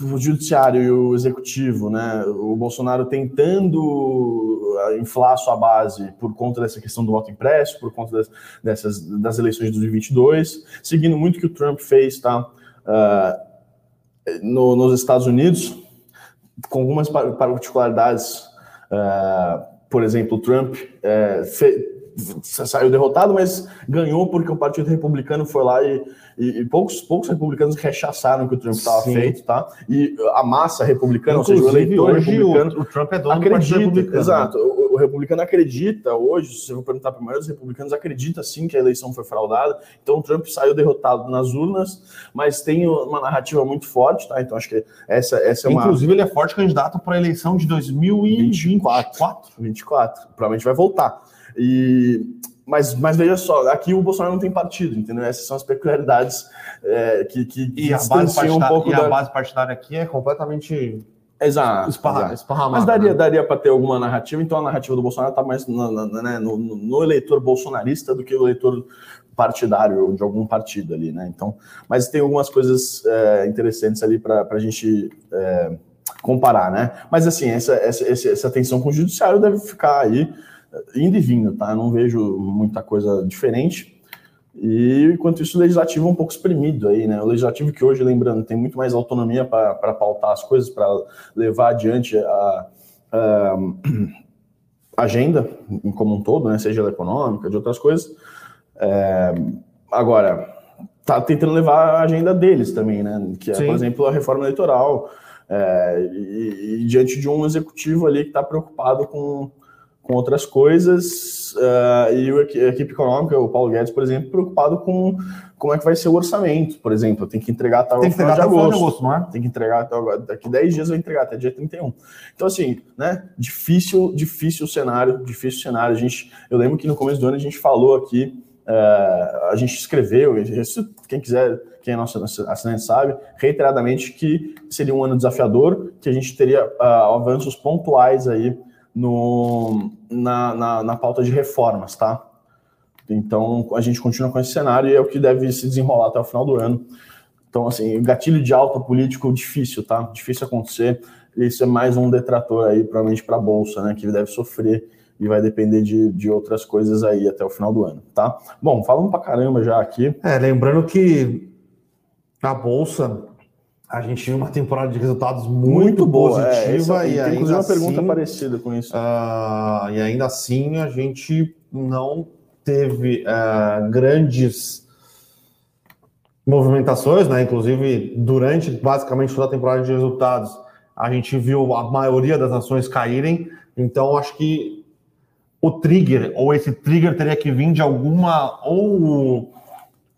o judiciário e o executivo, né? O Bolsonaro tentando ah, inflar sua base por conta dessa questão do voto impresso, por conta das, dessas das eleições de 2022, seguindo muito o que o Trump fez, tá? Uh, no, nos Estados Unidos, com algumas particularidades. Uh, por exemplo, o Trump uh, saiu derrotado, mas ganhou porque o Partido Republicano foi lá e, e, e poucos, poucos republicanos rechaçaram que o Trump estava feito, tá? E a massa republicana, Inclusive, ou seja, o eleitor republicano. O, o Trump é dono acredita, do Partido Republicano. Exato. O, o, republicano acredita hoje, se eu perguntar para a maioria dos republicanos, acredita sim que a eleição foi fraudada. Então o Trump saiu derrotado nas urnas, mas tem uma narrativa muito forte, tá? Então acho que essa, essa é uma. Inclusive, ele é forte candidato para a eleição de 2024. 24. 24. Provavelmente vai voltar. E, mas, mas veja só, aqui o Bolsonaro não tem partido, entendeu? Essas são as peculiaridades é, que, que, e a base um pouco e da... a base partidária aqui é completamente Exato. Esparra, exato. Mas daria, né? daria para ter alguma narrativa, então a narrativa do Bolsonaro está mais no, no, né, no, no, eleitor bolsonarista do que o eleitor partidário de algum partido ali, né? Então, mas tem algumas coisas é, interessantes ali para a gente é, comparar, né? Mas assim, essa, essa, essa tensão com o judiciário deve ficar aí indo e vindo, tá? Não vejo muita coisa diferente. E enquanto isso, o legislativo é um pouco exprimido aí, né? O legislativo que hoje, lembrando, tem muito mais autonomia para pautar as coisas, para levar adiante a, a, agenda como um todo, né? Seja ela econômica, de outras coisas. É, agora, tá tentando levar a agenda deles também, né? Que é, Sim. por exemplo, a reforma eleitoral. É, e, e, diante de um executivo ali que está preocupado com, com outras coisas, uh, e a equipe econômica, o Paulo Guedes, por exemplo, preocupado com como é que vai ser o orçamento, por exemplo. Tem que entregar até o final, de agosto, de agosto, não é? Tem que entregar até daqui 10 dias vai entregar até dia 31. Então, assim, né? Difícil, difícil cenário, difícil cenário. A gente, eu lembro que no começo do ano a gente falou aqui Uh, a gente escreveu, quem quiser, quem é nosso assinante sabe, reiteradamente que seria um ano desafiador, que a gente teria uh, avanços pontuais aí no, na, na, na, pauta de reformas, tá? Então a gente continua com esse cenário e é o que deve se desenrolar até o final do ano. Então, assim, gatilho de alta político difícil, tá? Difícil acontecer. Isso é mais um detrator aí, provavelmente, para a Bolsa, né? Que deve sofrer e vai depender de, de outras coisas aí até o final do ano, tá? Bom, falando pra caramba já aqui. É, lembrando que a Bolsa, a gente viu uma temporada de resultados muito, muito boa, positiva. É, e tem inclusive uma pergunta assim, parecida com isso. Uh, e ainda assim a gente não teve uh, grandes movimentações, né? Inclusive, durante basicamente toda a temporada de resultados, a gente viu a maioria das ações caírem. Então, acho que o trigger, ou esse trigger teria que vir de alguma ou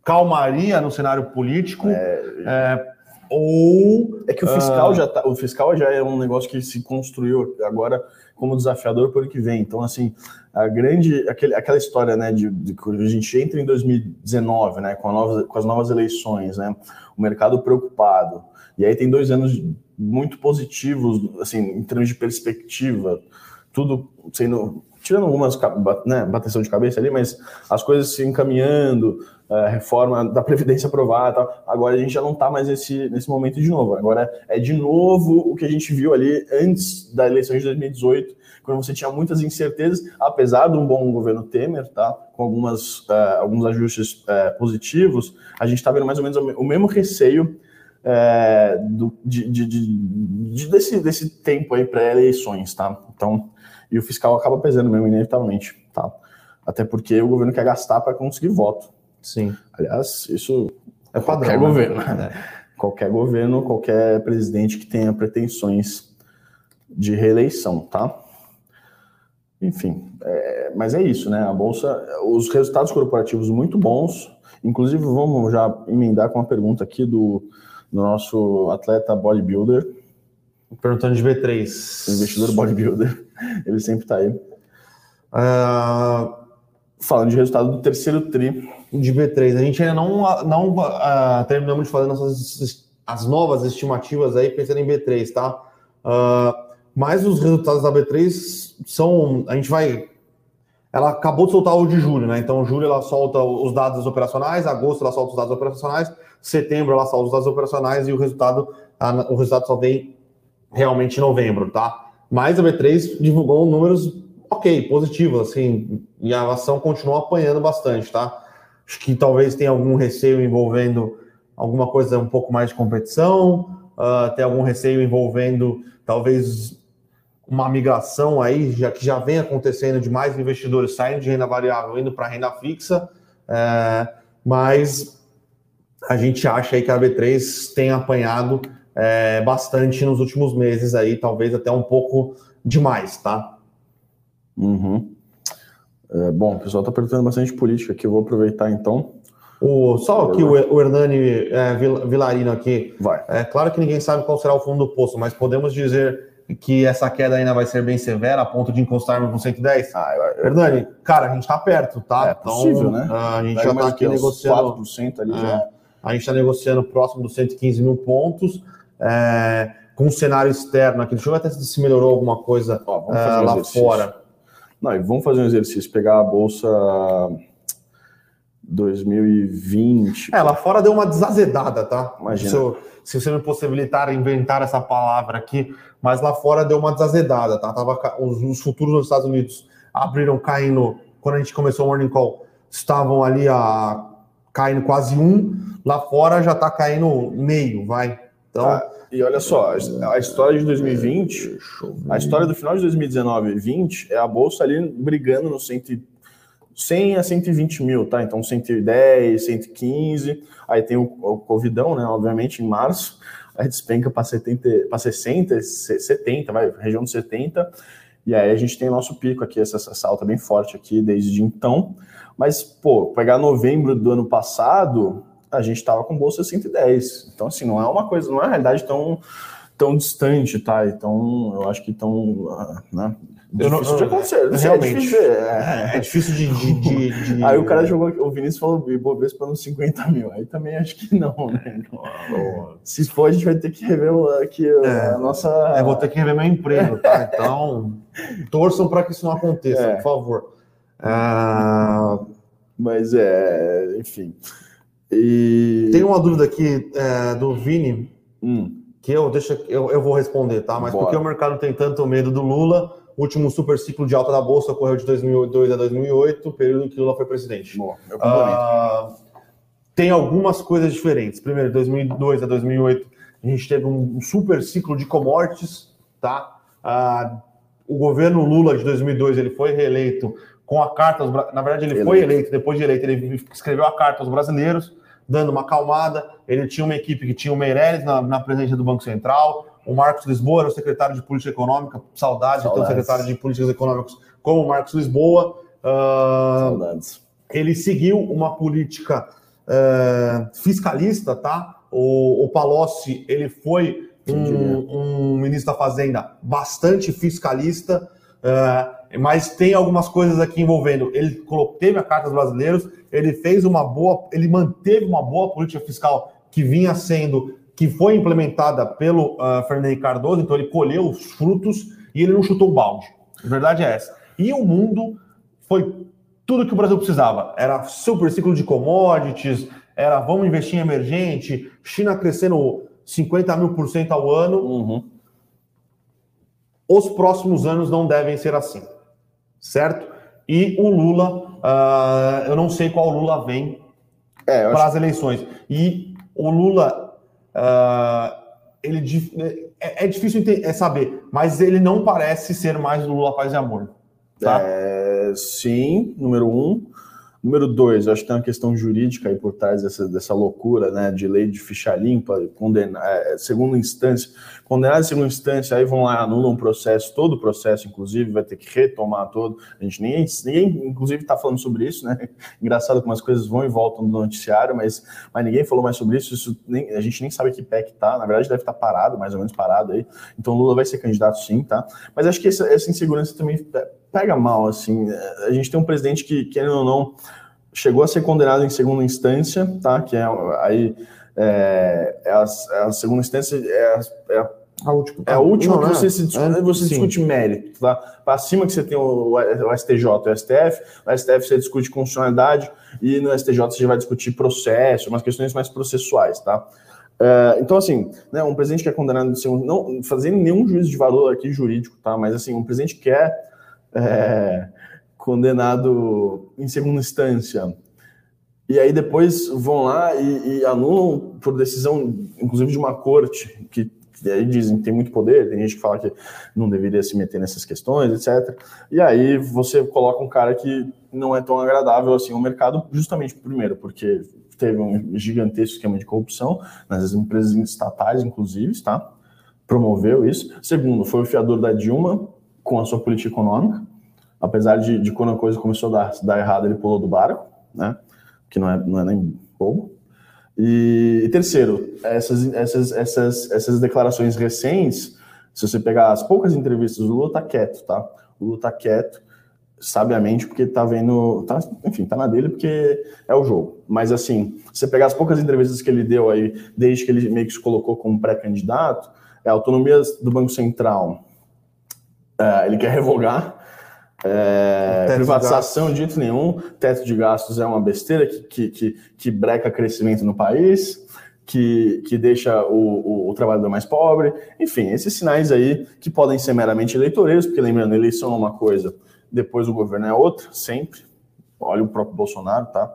calmaria no cenário político, é, é, ou é que o fiscal uh, já tá, o fiscal já é um negócio que se construiu agora como desafiador para o que vem. Então, assim, a grande aquele, aquela história, né, de, de que a gente entra em 2019, né, com, nova, com as novas eleições, né, o mercado preocupado. E aí tem dois anos muito positivos, assim, em termos de perspectiva, tudo sendo tirando algumas né, bateção de cabeça ali, mas as coisas se encaminhando, a reforma da Previdência aprovada, tal. agora a gente já não está mais nesse, nesse momento de novo. Agora é de novo o que a gente viu ali antes da eleição de 2018, quando você tinha muitas incertezas, apesar de um bom governo Temer, tá? com algumas, uh, alguns ajustes uh, positivos, a gente está vendo mais ou menos o mesmo receio uh, do, de, de, de, de, desse, desse tempo aí pré-eleições. Tá? Então, e o fiscal acaba pesando mesmo, inevitavelmente, tá? Até porque o governo quer gastar para conseguir voto. Sim. Aliás, isso é padrão. Qualquer né? governo. Né? Qualquer governo, qualquer presidente que tenha pretensões de reeleição, tá? Enfim, é, mas é isso, né? A Bolsa, os resultados corporativos muito bons. Inclusive, vamos já emendar com uma pergunta aqui do, do nosso atleta bodybuilder. Perguntando de B3. Investidor bodybuilder. Ele sempre está aí. Uh, falando de resultado do terceiro tri. De B3. A gente ainda não, não uh, terminamos de fazer nossas as novas estimativas aí, pensando em B3, tá? Uh, mas os resultados da B3 são. A gente vai. Ela acabou de soltar o de julho, né? Então, julho ela solta os dados operacionais, agosto ela solta os dados operacionais, setembro ela solta os dados operacionais e o resultado, a, o resultado só vem realmente em novembro, tá? Mas a B3 divulgou números ok, positivos, assim, e a ação continuou apanhando bastante, tá? Acho que talvez tenha algum receio envolvendo alguma coisa um pouco mais de competição, uh, tem algum receio envolvendo talvez uma migração aí, já que já vem acontecendo de mais investidores saindo de renda variável indo para renda fixa, é, mas a gente acha aí que a B3 tem apanhado é, bastante nos últimos meses aí, talvez até um pouco demais, tá? Uhum. É, bom, o pessoal está perguntando bastante política aqui, eu vou aproveitar então. O, só aqui o, o Hernani é, Vilarino aqui. Vai. É claro que ninguém sabe qual será o fundo do poço, mas podemos dizer que essa queda ainda vai ser bem severa, a ponto de encostarmos no 110? Ah, eu, eu, Hernani, cara, a gente está perto, tá? É possível, então, né? A gente já está aqui negociando. 4% ali é, já. A gente está negociando próximo dos 115 mil pontos é, com o cenário externo aqui. Deixa eu ver até se melhorou alguma coisa Ó, é, lá fora. Não, vamos fazer um exercício, pegar a bolsa 2020. É, lá fora deu uma desazedada, tá? Imagina. Se, se você me possibilitar inventar essa palavra aqui, mas lá fora deu uma desazedada, tá? Tava, os, os futuros nos Estados Unidos abriram caindo, quando a gente começou o Morning Call, estavam ali a caindo quase um, lá fora já está caindo meio, vai. Então, ah, e olha só, a história de 2020, a história do final de 2019 e 20 é a bolsa ali brigando no 100, 100 a 120 mil, tá? Então 110, 115, aí tem o, o Covidão, né? Obviamente, em março, aí despenca para 70, para 60, 70, vai, região de 70, e aí a gente tem nosso pico aqui, essa, essa alta bem forte aqui desde então. Mas, pô, pegar novembro do ano passado, a gente estava com bolsa 110. Então, assim, não é uma coisa, não é uma realidade tão, tão distante, tá? Então, eu acho que tão. Ah, né? Difícil não, de acontecer. Não realmente. É difícil, é, é difícil de, de, de, Aí o cara jogou, o Vinícius falou Ibovespa nos 50 mil. Aí também acho que não, né? Se for, a gente vai ter que rever aqui é, a nossa. É, vou ter que rever meu emprego, tá? Então, torçam para que isso não aconteça, é. por favor. Ah, mas é, enfim. E... Tem uma dúvida aqui é, do Vini, hum. que eu, deixa, eu, eu vou responder, tá? Mas Bora. por que o mercado tem tanto medo do Lula? O último super ciclo de alta da Bolsa ocorreu de 2002 a 2008, período em que Lula foi presidente. Ah, tem algumas coisas diferentes. Primeiro, 2002 a 2008, a gente teve um super ciclo de commodities, tá? Ah, o governo Lula de 2002 ele foi reeleito com a carta, aos, na verdade ele foi eleito, depois de eleito ele escreveu a carta aos brasileiros, dando uma acalmada, ele tinha uma equipe que tinha o Meirelles na, na presidência do Banco Central, o Marcos Lisboa era o secretário de Política Econômica, saudade de ter o secretário de Políticas Econômicas como o Marcos Lisboa. Uh, Saudades. Ele seguiu uma política uh, fiscalista, tá? O, o Palocci, ele foi um, um, ministro da Fazenda bastante fiscalista, uh, mas tem algumas coisas aqui envolvendo. Ele teve a Carta dos Brasileiros, ele fez uma boa, ele manteve uma boa política fiscal que vinha sendo, que foi implementada pelo uh, Fernando Cardoso, então ele colheu os frutos e ele não chutou o balde. A verdade é essa. E o mundo foi tudo que o Brasil precisava. Era super ciclo de commodities, era vamos investir em emergente, China crescendo 50 mil por cento ao ano. Uhum. Os próximos anos não devem ser assim certo? E o Lula, uh, eu não sei qual Lula vem é, para as eleições. E o Lula, uh, ele é, é difícil é saber, mas ele não parece ser mais o Lula Paz e Amor. Tá? É, sim, número um. Número dois, acho que tem uma questão jurídica aí por trás dessa, dessa loucura, né, de lei de ficha limpa, condenar, é, segunda instância, condenar em segunda instância, aí vão lá, anulam um processo, todo o processo, inclusive, vai ter que retomar todo, a gente ninguém, ninguém inclusive, está falando sobre isso, né, engraçado como as coisas vão e voltam no noticiário, mas, mas ninguém falou mais sobre isso, isso nem, a gente nem sabe que pé que tá, na verdade deve estar tá parado, mais ou menos parado aí, então Lula vai ser candidato sim, tá, mas acho que essa, essa insegurança também pega mal, assim. A gente tem um presidente que, querendo ou não, chegou a ser condenado em segunda instância, tá? Que é aí é, é, a, é a, segunda instância é a, é a última, é a última não, que você, se discute, é, você discute mérito, tá? Para cima que você tem o, o STJ e o STF, no STF você discute constitucionalidade e no STJ você vai discutir processo, umas questões mais processuais, tá? É, então, assim, né, um presidente que é condenado, não fazendo nenhum juízo de valor aqui jurídico, tá? Mas, assim, um presidente que quer é, condenado em segunda instância. E aí depois vão lá e, e, anulam por decisão, inclusive de uma corte, que, que aí dizem que tem muito poder, tem gente que fala que não deveria se meter nessas questões, etc. E aí você coloca um cara que não é tão agradável assim ao mercado, justamente primeiro, porque teve um gigantesco esquema de corrupção nas empresas estatais, inclusive, tá? Promoveu isso. Segundo, foi o fiador da Dilma, com a sua política econômica. Apesar de, de quando a coisa começou a dar, dar errado, ele pulou do barco, né? Que não é, não é nem bobo. E, e terceiro, essas, essas, essas, essas declarações recentes, se você pegar as poucas entrevistas, o Lula tá quieto, tá? O Lula tá quieto, sabiamente, porque tá vendo. Tá, enfim, tá na dele porque é o jogo. Mas assim, você pegar as poucas entrevistas que ele deu aí, desde que ele meio que se colocou como pré-candidato, é a autonomia do Banco Central, é, ele quer revogar. É, privatização de jeito nenhum, teto de gastos é uma besteira que, que, que, que breca crescimento no país, que, que deixa o, o, o, trabalhador mais pobre. Enfim, esses sinais aí que podem ser meramente eleitoreiros, porque lembrando, eleição é uma coisa, depois o governo é outra, sempre. Olha o próprio Bolsonaro, tá?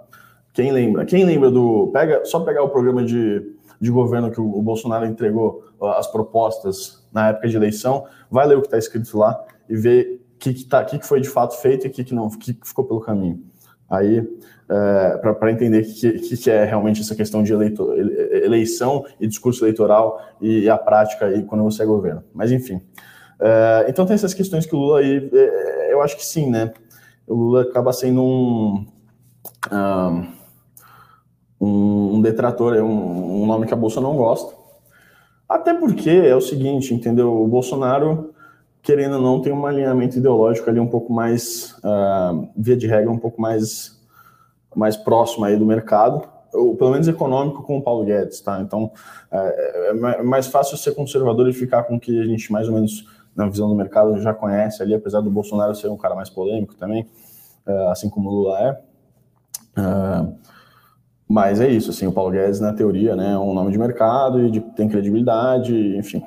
Quem lembra? Quem lembra do. Pega, só pegar o programa de, de governo que o, o Bolsonaro entregou, as propostas na época de eleição, vai ler o que está escrito lá e ver o que, que, tá, que, que foi de fato feito e o que, que não, que, que ficou pelo caminho. Aí, é, para entender o que, que, que, é realmente essa questão de eleição e discurso eleitoral e, e, a prática aí quando você é governo. Mas, enfim. É, então, tem essas questões que o Lula aí, é, eu acho que sim, né? O Lula acaba sendo um. um, um detrator, um, um nome que a Bolsa não gosta. Até porque é o seguinte, entendeu? O Bolsonaro querendo ou não, tem um alinhamento ideológico ali um pouco mais, uh, via de regra, um pouco mais, mais próximo aí do mercado, ou pelo menos econômico com o Paulo Guedes, tá? Então, é, é mais fácil ser conservador e ficar com o que a gente mais ou menos, na visão do mercado, já conhece ali, apesar do Bolsonaro ser um cara mais polêmico também, uh, assim como o Lula é. Mas é isso, assim, o Paulo Guedes, na teoria, né, é um nome de mercado e de, tem credibilidade, enfim,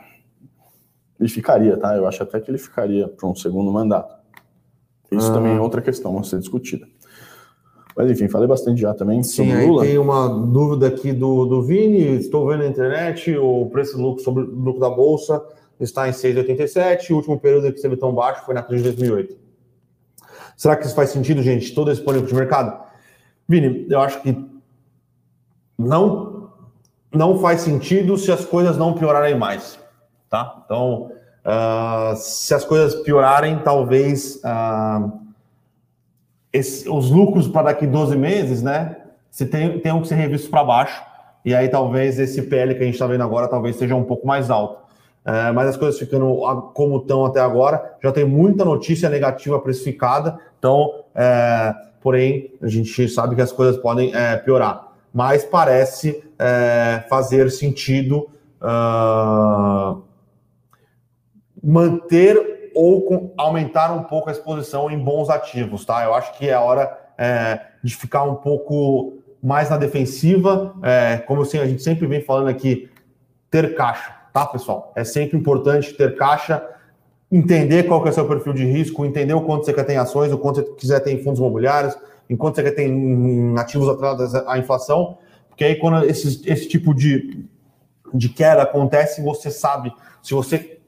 ele ficaria, tá? Eu acho até que ele ficaria para um segundo mandato. Isso ah. também é outra questão a ser discutida. Mas enfim, falei bastante já também Sim, sobre Lula. Aí tem uma dúvida aqui do, do Vini, estou vendo na internet, o preço do lucro sobre o lucro da Bolsa está em 6,87, o último período que esteve tão baixo foi na crise de 2008. Será que isso faz sentido, gente, todo esse pânico de mercado? Vini, eu acho que não, não faz sentido se as coisas não piorarem mais tá? Então, uh, se as coisas piorarem, talvez uh, esse, os lucros para daqui 12 meses, né, se tem, tenham que ser revistos para baixo, e aí talvez esse PL que a gente está vendo agora talvez seja um pouco mais alto. Uh, mas as coisas ficando como estão até agora, já tem muita notícia negativa precificada, então, é, porém, a gente sabe que as coisas podem é, piorar. Mas parece é, fazer sentido uh, manter ou aumentar um pouco a exposição em bons ativos, tá? Eu acho que é hora é, de ficar um pouco mais na defensiva, é, como assim, a gente sempre vem falando aqui, ter caixa, tá, pessoal? É sempre importante ter caixa, entender qual que é o seu perfil de risco, entender o quanto você quer ter em ações, o quanto você quiser ter em fundos imobiliários, enquanto você quer ter em ativos atrelados à inflação, porque aí quando esse, esse tipo de, de queda acontece, você sabe se você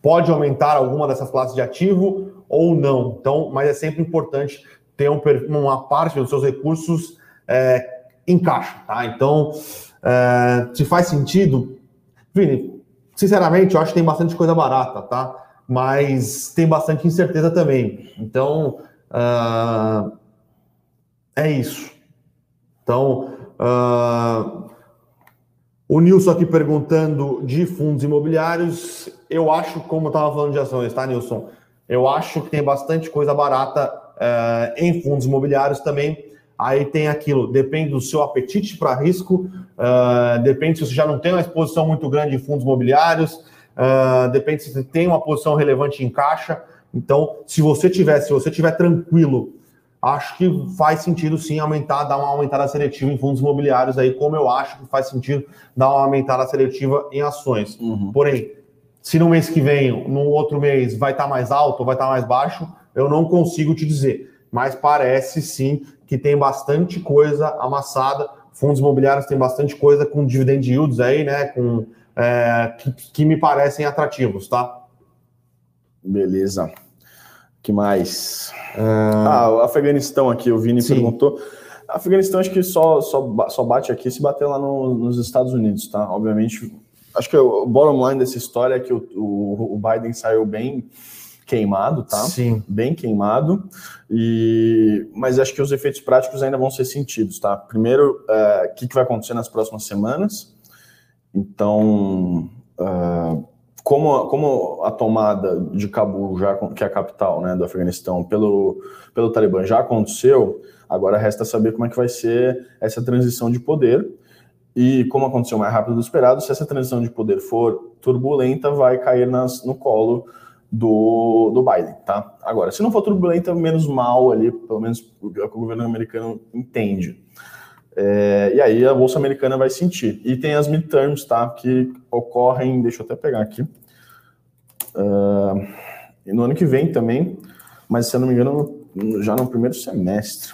pode aumentar alguma dessas classes de ativo ou não. Então, mas é sempre importante ter um, uma parte dos seus recursos é, em caixa, tá? Então, é, se faz sentido, Vini, sinceramente, eu acho que tem bastante coisa barata, tá? Mas tem bastante incerteza também. Então, uh, é isso. Então, uh, o Nilson aqui perguntando de fundos imobiliários. Eu acho, como eu estava falando de ações, tá, Nilson? Eu acho que tem bastante coisa barata é, em fundos imobiliários também. Aí tem aquilo, depende do seu apetite para risco, uh, depende se você já não tem uma exposição muito grande em fundos imobiliários, uh, depende se você tem uma posição relevante em caixa. Então, se você tiver, se você tiver tranquilo acho que faz sentido sim aumentar, dar uma aumentada seletiva em fundos imobiliários aí, como eu acho que faz sentido dar uma aumentada seletiva em ações. Uhum. Porém, se no mês que vem, no outro mês, vai estar tá mais alto ou vai estar tá mais baixo, eu não consigo te dizer. Mas parece sim que tem bastante coisa amassada. Fundos imobiliários tem bastante coisa com dividend yields aí, né? Com, é, que, que me parecem atrativos, tá? Beleza que mais? Ah, ah, o Afeganistão aqui, o Vini Sim. perguntou. Afeganistão acho que só, só, só bate aqui se bater lá no, nos Estados Unidos, tá? Obviamente, acho que o bottom line dessa história é que o, o, o Biden saiu bem queimado, tá? Sim. Bem queimado. E mas acho que os efeitos práticos ainda vão ser sentidos, tá? Primeiro, é, o uh, que, que vai acontecer nas próximas semanas? Então, uh, como, como a tomada de Cabul, já, que é a capital né, do Afeganistão, pelo, pelo Talibã já aconteceu, agora resta saber como é que vai ser essa transição de poder. E como aconteceu mais rápido do esperado, se essa transição de poder for turbulenta, vai cair nas, no colo do, do Biden, tá? Agora, se não for turbulenta, menos mal ali, pelo menos o o governo americano entende. É, e aí a Bolsa Americana vai sentir. E tem as midterms, tá? Que ocorrem, deixa eu até pegar aqui. Uh, no ano que vem também, mas se eu não me engano, já no primeiro semestre.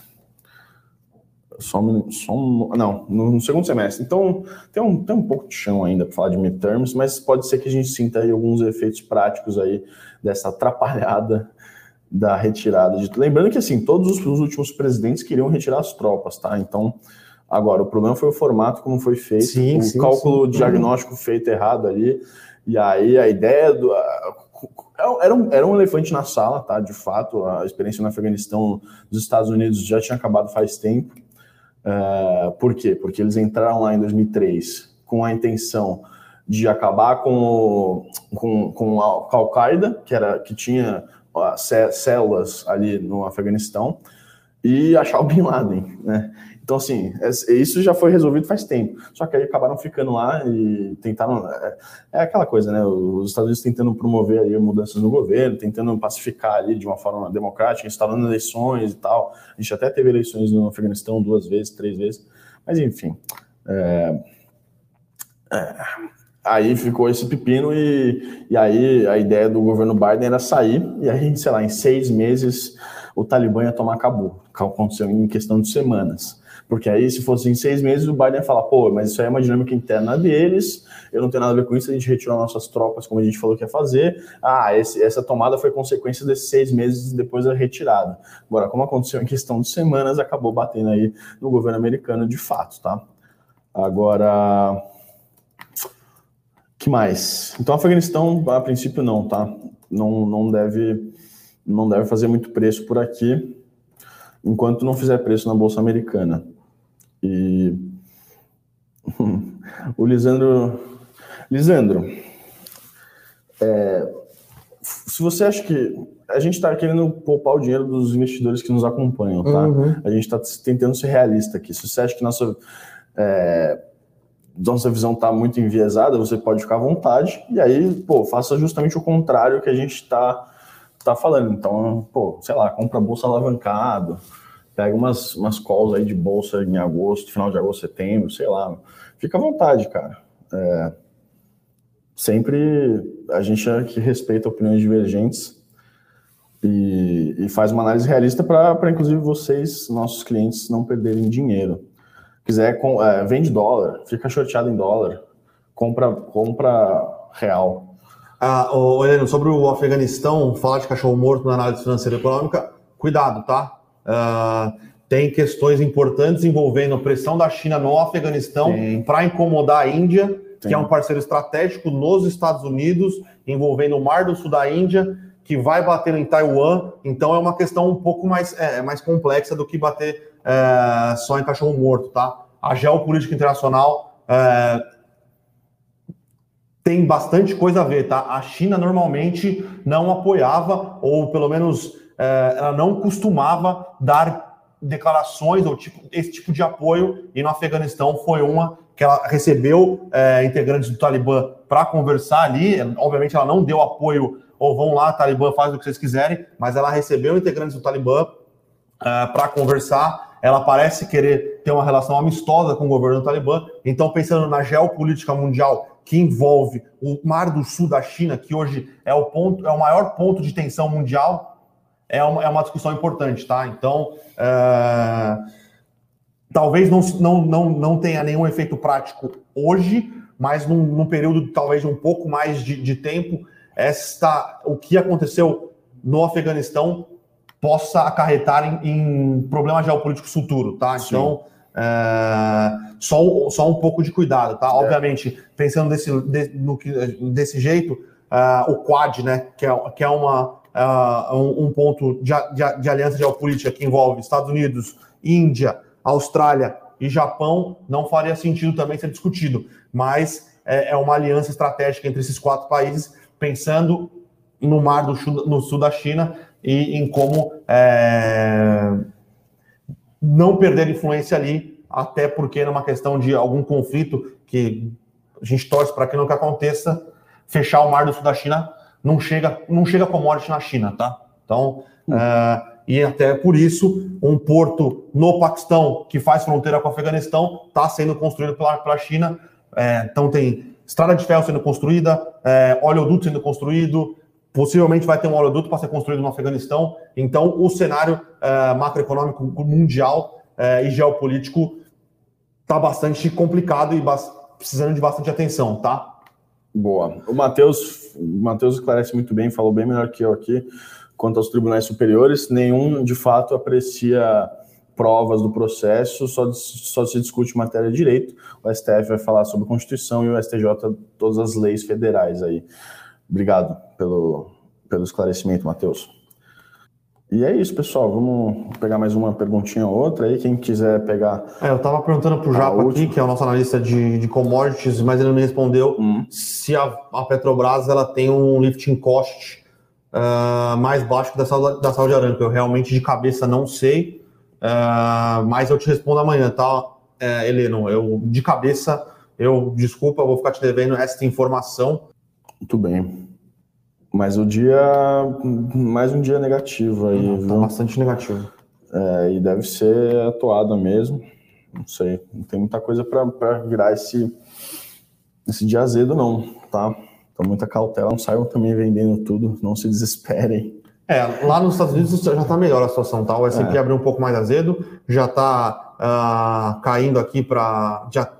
Só, só não, no, segundo semestre. Então, tem um, tem um pouco de chão ainda para falar de midterms, mas pode ser que a gente sinta aí alguns efeitos práticos aí dessa atrapalhada da retirada. De... Lembrando que, assim, todos os, os últimos presidentes queriam retirar as tropas, tá? Então, agora, o problema foi o formato como foi feito, sim, o sim, cálculo sim. diagnóstico feito errado ali, e aí a ideia do... Era um, era um elefante na sala, tá? De fato, a experiência no Afeganistão dos Estados Unidos já tinha acabado faz tempo. Uh, por quê? Porque eles entraram lá em 2003 com a intenção de acabar com, o, com, com a Al-Qaeda, que, era, que tinha uh, células ali no Afeganistão, e achar o Bin Laden, né? Então, assim, é, isso já foi resolvido faz tempo. Só que aí acabaram ficando lá e tentaram. É, é aquela coisa, né? Os Estados Unidos tentando promover aí mudanças no governo, tentando pacificar ali de uma forma democrática, instalando eleições e tal. A gente até teve eleições no Afeganistão duas vezes, três vezes. Mas, enfim. É, é, aí ficou esse pepino e, e aí a ideia do governo Biden era sair e aí, sei lá, em seis meses o Talibã ia tomar cabo. Aconteceu em questão de semanas. Porque aí, se fosse em seis meses, o Biden ia falar, pô, mas isso aí é uma dinâmica interna deles, eu não tenho nada a ver com isso, a gente retirou nossas tropas, como a gente falou que ia fazer. Ah, esse, essa tomada foi consequência desses seis meses depois da retirada. Agora, como aconteceu em questão de semanas, acabou batendo aí no governo americano de fato, tá? Agora. que mais? Então, Afeganistão, a princípio, não, tá? Não, não, deve, não deve fazer muito preço por aqui, enquanto não fizer preço na Bolsa Americana. E o Lisandro. Lisandro, é, se você acha que. A gente está querendo poupar o dinheiro dos investidores que nos acompanham, tá? Uhum. A gente está tentando ser realista aqui. Se você acha que nossa, é, nossa visão está muito enviesada, você pode ficar à vontade. E aí, pô, faça justamente o contrário que a gente está tá falando. Então, pô, sei lá, compra bolsa alavancado Pega umas, umas calls aí de bolsa em agosto, final de agosto, setembro, sei lá. Fica à vontade, cara. É, sempre a gente é que respeita opiniões divergentes e, e faz uma análise realista para, inclusive, vocês, nossos clientes, não perderem dinheiro. Quiser, com, é, vende dólar, fica shorteado em dólar, compra, compra real. Ah, Heleno, sobre o Afeganistão, falar de cachorro morto na análise financeira e econômica, cuidado, tá? Uh, tem questões importantes envolvendo a pressão da China no Afeganistão para incomodar a Índia, Sim. que é um parceiro estratégico nos Estados Unidos, envolvendo o Mar do Sul da Índia, que vai bater em Taiwan. Então é uma questão um pouco mais, é, mais complexa do que bater é, só em cachorro morto, tá? A geopolítica internacional é, tem bastante coisa a ver, tá? A China normalmente não apoiava, ou pelo menos é, ela não costumava dar declarações ou tipo, esse tipo de apoio, e no Afeganistão foi uma que ela recebeu é, integrantes do Talibã para conversar ali. Obviamente, ela não deu apoio, ou vão lá, Talibã, faz o que vocês quiserem, mas ela recebeu integrantes do Talibã é, para conversar. Ela parece querer ter uma relação amistosa com o governo do Talibã. Então, pensando na geopolítica mundial que envolve o Mar do Sul da China, que hoje é o ponto, é o maior ponto de tensão mundial, é uma, é uma discussão importante, tá? Então, é, talvez não, não, não, não tenha nenhum efeito prático hoje, mas num, num período talvez um pouco mais de, de tempo, esta, o que aconteceu no Afeganistão possa acarretar em, em problemas geopolíticos futuros, tá? Sim. Então, é, só, só um pouco de cuidado, tá? É. Obviamente, pensando desse, de, no, desse jeito, uh, o Quad, né, que é, que é uma, uh, um, ponto de, de, de aliança geopolítica que envolve Estados Unidos, Índia, Austrália e Japão, não faria sentido também ser discutido. Mas é, é uma aliança estratégica entre esses quatro países, pensando no mar do sul, no sul da China e em como é, não perder influência ali, até porque numa questão de algum conflito que a gente torce para que nunca aconteça, fechar o mar do sul da China não chega, não chega commodity na China, tá? Então, hum. é, e até por isso, um porto no Paquistão que faz fronteira com o Afeganistão está sendo construído pela, pela China. É, então, tem estrada de ferro sendo construída, é, oleoduto sendo construído, possivelmente vai ter um oleoduto para ser construído no Afeganistão. Então, o cenário é, macroeconômico mundial é, e geopolítico está bastante complicado e precisando de bastante atenção, tá? Boa. O Matheus, o Matheus esclarece muito bem, falou bem melhor que eu aqui quanto aos tribunais superiores. Nenhum, de fato, aprecia provas do processo, só, só se discute matéria de direito. O STF vai falar sobre Constituição e o STJ todas as leis federais aí. Obrigado pelo, pelo esclarecimento, Matheus. E é isso, pessoal. Vamos pegar mais uma perguntinha ou outra aí. Quem quiser pegar. É, eu estava perguntando para o Japa aqui, que é o nosso analista de, de commodities, mas ele não me respondeu hum. se a, a, Petrobras ela tem um lifting cost uh, mais baixo que da, da Saudi Aramco. Eu realmente de cabeça não sei, uh, mas eu te respondo amanhã, tá, uh, Heleno? Eu de cabeça, eu desculpa, vou ficar te devendo essa informação. Muito bem. Mas o dia. Mais um dia negativo aí. Uhum, tá bastante negativo. É, e deve ser atuada mesmo. Não sei. Não tem muita coisa para virar esse, esse dia azedo, não, tá? Então, muita cautela. Não saiam também vendendo tudo. Não se desesperem. É, lá nos Estados Unidos já está melhor a situação, tá? O S&P é. abriu um pouco mais azedo, já está uh, ah, caindo aqui para... Já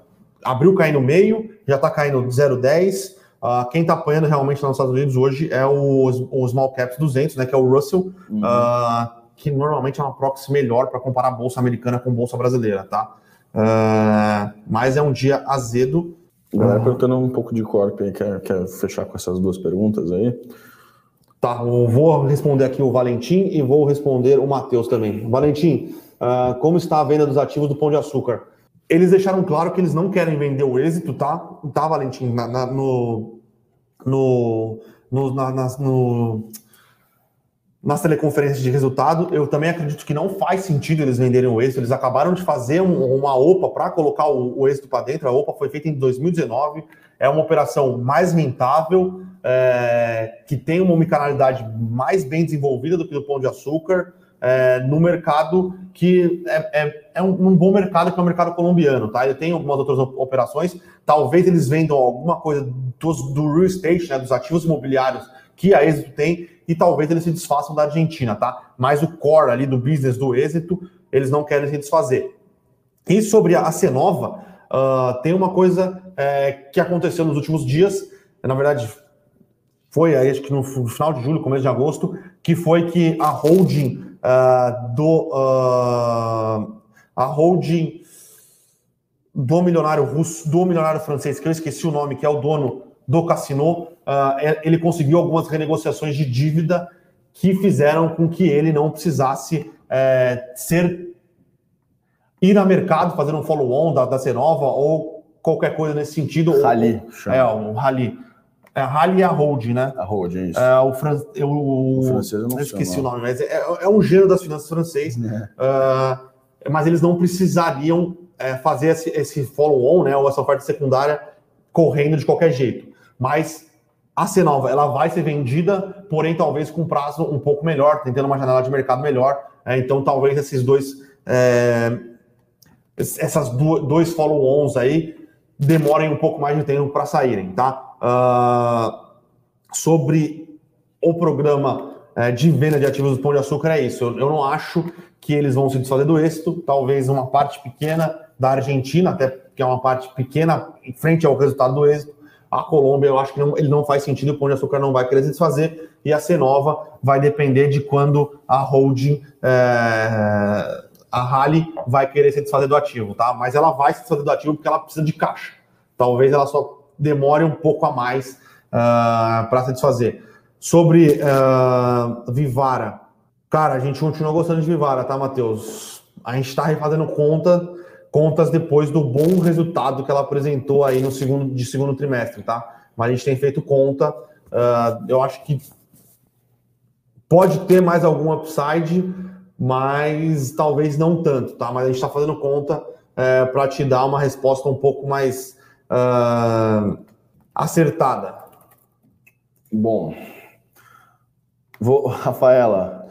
abriu caindo meio, já está caindo 0,10 Uh, quem está apanhando realmente lá nos Estados Unidos hoje é o, o Small Caps 200, né, que é o Russell, uhum. uh, que normalmente é uma proxy melhor para comparar a bolsa americana com a bolsa brasileira, tá? Uh, mas é um dia azedo. Galera perguntando um pouco de corpo aí, quer, quer fechar com essas duas perguntas aí? Tá, vou responder aqui o Valentim e vou responder o Matheus também. Valentim, como está a venda dos ativos do Pão de Açúcar? Eles deixaram claro que eles não querem vender o êxito, tá? Tá, Valentim? Na, na, no, no, no, na, nas, no, nas teleconferências de resultado. Eu também acredito que não faz sentido eles venderem o êxito. Eles acabaram de fazer um, uma OPA para colocar o, o êxito para dentro. A OPA foi feita em 2019. É uma operação mais rentável, é, que tem uma omnicanalidade mais bem desenvolvida do que o Pão de Açúcar é, no mercado que é, é, um, um, bom mercado que é o mercado colombiano, tá? Ele tem algumas outras operações, talvez eles vendam alguma coisa dos, do real estate, né, dos ativos imobiliários que a Êxito tem, e talvez eles se desfaçam da Argentina, tá? Mas o core ali do business do Êxito, eles não querem se desfazer. E sobre a Cenova, uh, tem uma coisa é, que aconteceu nos últimos dias, na verdade, foi aí, acho que no final de julho, começo de agosto, que foi que a holding uh, do uh, a holding do milionário russo, do milionário francês, que eu esqueci o nome, que é o dono do cassino, uh, ele conseguiu algumas renegociações de dívida que fizeram com que ele não precisasse é, ser ir a mercado, fazer um follow-on da, da Cenova ou qualquer coisa nesse sentido. Rally. Ou, é, um rally. É a Rally e a Hold, né? A Hold, é isso. É, o, fran... eu, o francês eu não eu esqueci o nome, mas é, é, um gênero das finanças francês. É. Uh, mas eles não precisariam é, fazer esse, esse follow-on, né? Ou essa oferta secundária correndo de qualquer jeito. Mas a Cenova, ela vai ser vendida, porém talvez com prazo um pouco melhor, tentando uma janela de mercado melhor. É, então talvez esses dois... É, essas dois follow-ons aí demorem um pouco mais de tempo para saírem, tá? Uh, sobre o programa uh, de venda de ativos do Pão de Açúcar é isso. Eu, eu, não acho que eles vão se desfazer do êxito, talvez uma parte pequena da Argentina, até que é uma parte pequena em frente ao resultado do êxito. A Colômbia, eu acho que não, ele não faz sentido, o Pão de Açúcar não vai querer se desfazer, e a Cenova vai depender de quando a holding, é, a Rally, vai querer se desfazer do ativo, tá? Mas ela vai se desfazer do ativo porque ela precisa de caixa. Talvez ela só demore um pouco a mais uh, ah, para se desfazer. Sobre uh, Vivara, cara, a gente continua gostando de Vivara, tá, Matheus? A gente está refazendo conta, contas depois do bom resultado que ela apresentou aí no segundo, de segundo trimestre, tá? Mas a gente tem feito conta, uh, eu acho que pode ter mais algum upside, mas talvez não tanto, tá? Mas a gente está fazendo conta é, para te dar uma resposta um pouco mais uh, acertada? Bom, vou, Rafaela.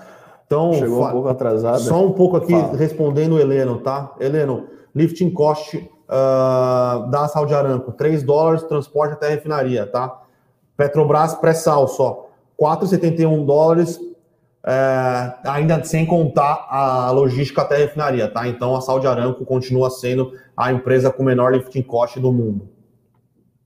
Então, chegou um pouco atrasada. Só um pouco aqui Fala. respondendo o Heleno, tá? Heleno, lifting cost uh, da Saudi Aramco, 3 dólares, transporte até a refinaria, tá? Petrobras pré-sal só, 4,71 dólares é, ainda sem contar a logística até a refinaria, tá? Então a Saudi Aramco continua sendo a empresa com menor lifting cost do mundo.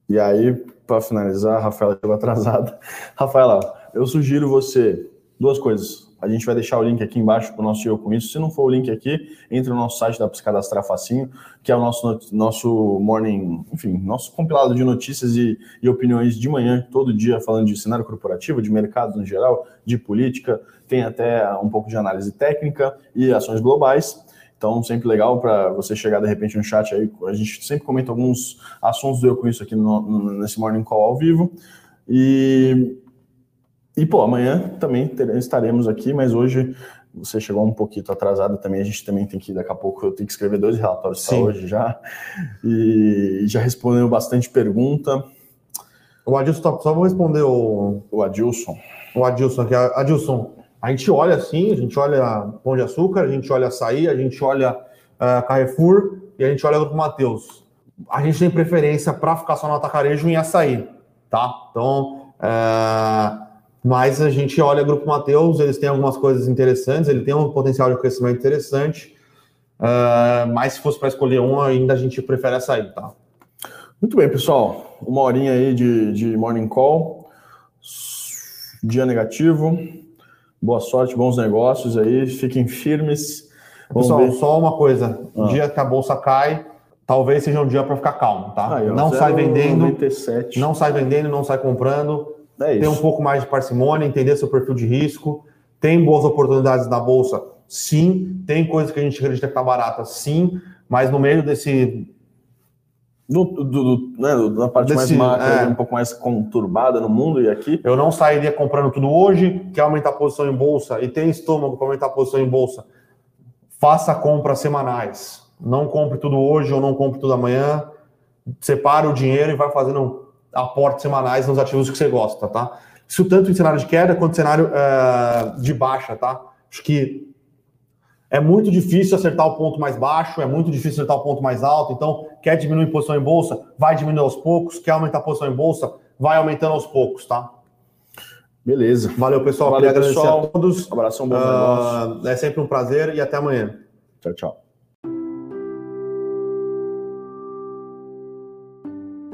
E aí, para finalizar, Rafaela chegou atrasada. Rafaela, eu sugiro você duas coisas. A gente vai deixar o link aqui embaixo para o nosso Eu Com Isso. Se não for o link aqui, entre no nosso site, dá para facinho, que é o nosso, nosso morning, enfim, nosso compilado de notícias e, e opiniões de manhã, todo dia, falando de cenário corporativo, de mercado no geral, de política, tem até um pouco de análise técnica e ações globais. Então, sempre legal para você chegar de repente no chat aí. A gente sempre comenta alguns assuntos do Eu Com Isso aqui no, nesse Morning Call ao vivo. E, e pô, amanhã também estaremos aqui, mas hoje você chegou um pouquinho atrasado também. A gente também tem que, daqui a pouco, eu tenho que escrever dois relatórios para hoje já. E já respondeu bastante pergunta. O Adilson, só vou responder o. O Adilson. O Adilson aqui. Adilson, a gente olha assim, a gente olha Pão de Açúcar, a gente olha Açaí, a gente olha uh, Carrefour e a gente olha Grupo Mateus. A gente tem preferência para ficar só no atacarejo em açaí, tá? Então, uh, mas a gente olha Grupo Mateus, eles têm algumas coisas interessantes, ele tem um potencial de crescimento interessante, uh, mas se fosse para escolher um, ainda a gente prefere açaí, tá? Muito bem, pessoal. Uma horinha aí de, de morning call. Dia negativo. Boa sorte, bons negócios aí, fiquem firmes. Vamos Pessoal, ver. só uma coisa: o ah. dia que a bolsa cai, talvez seja um dia para ficar calmo, tá? Aí, ó, não sai vendendo, 97. não sai vendendo, não sai comprando. É tem um pouco mais de parcimônia, entender seu perfil de risco. Tem boas oportunidades na bolsa, sim. Tem coisas que a gente acredita que está barata, sim. Mas no meio desse do, do, do, né, da parte Desse, mais macro, é. um pouco mais conturbada no mundo e aqui. Eu não sairia comprando tudo hoje, quer aumentar a posição em bolsa e tem estômago para aumentar a posição em bolsa. Faça compras semanais. Não compre tudo hoje ou não compre tudo amanhã. Separe o dinheiro e vai fazendo aportes semanais nos ativos que você gosta, tá? Isso tanto em cenário de queda quanto em cenário uh, de baixa, tá? Acho que é muito difícil acertar o ponto mais baixo, é muito difícil acertar o ponto mais alto. Então, quer diminuir posição em bolsa, vai diminuir aos poucos. Quer aumentar a posição em bolsa, vai aumentando aos poucos, tá? Beleza. Valeu, pessoal. Valeu, Queria pessoal. agradecer a todos. Abração, bom uh, É sempre um prazer e até amanhã. Tchau, tchau.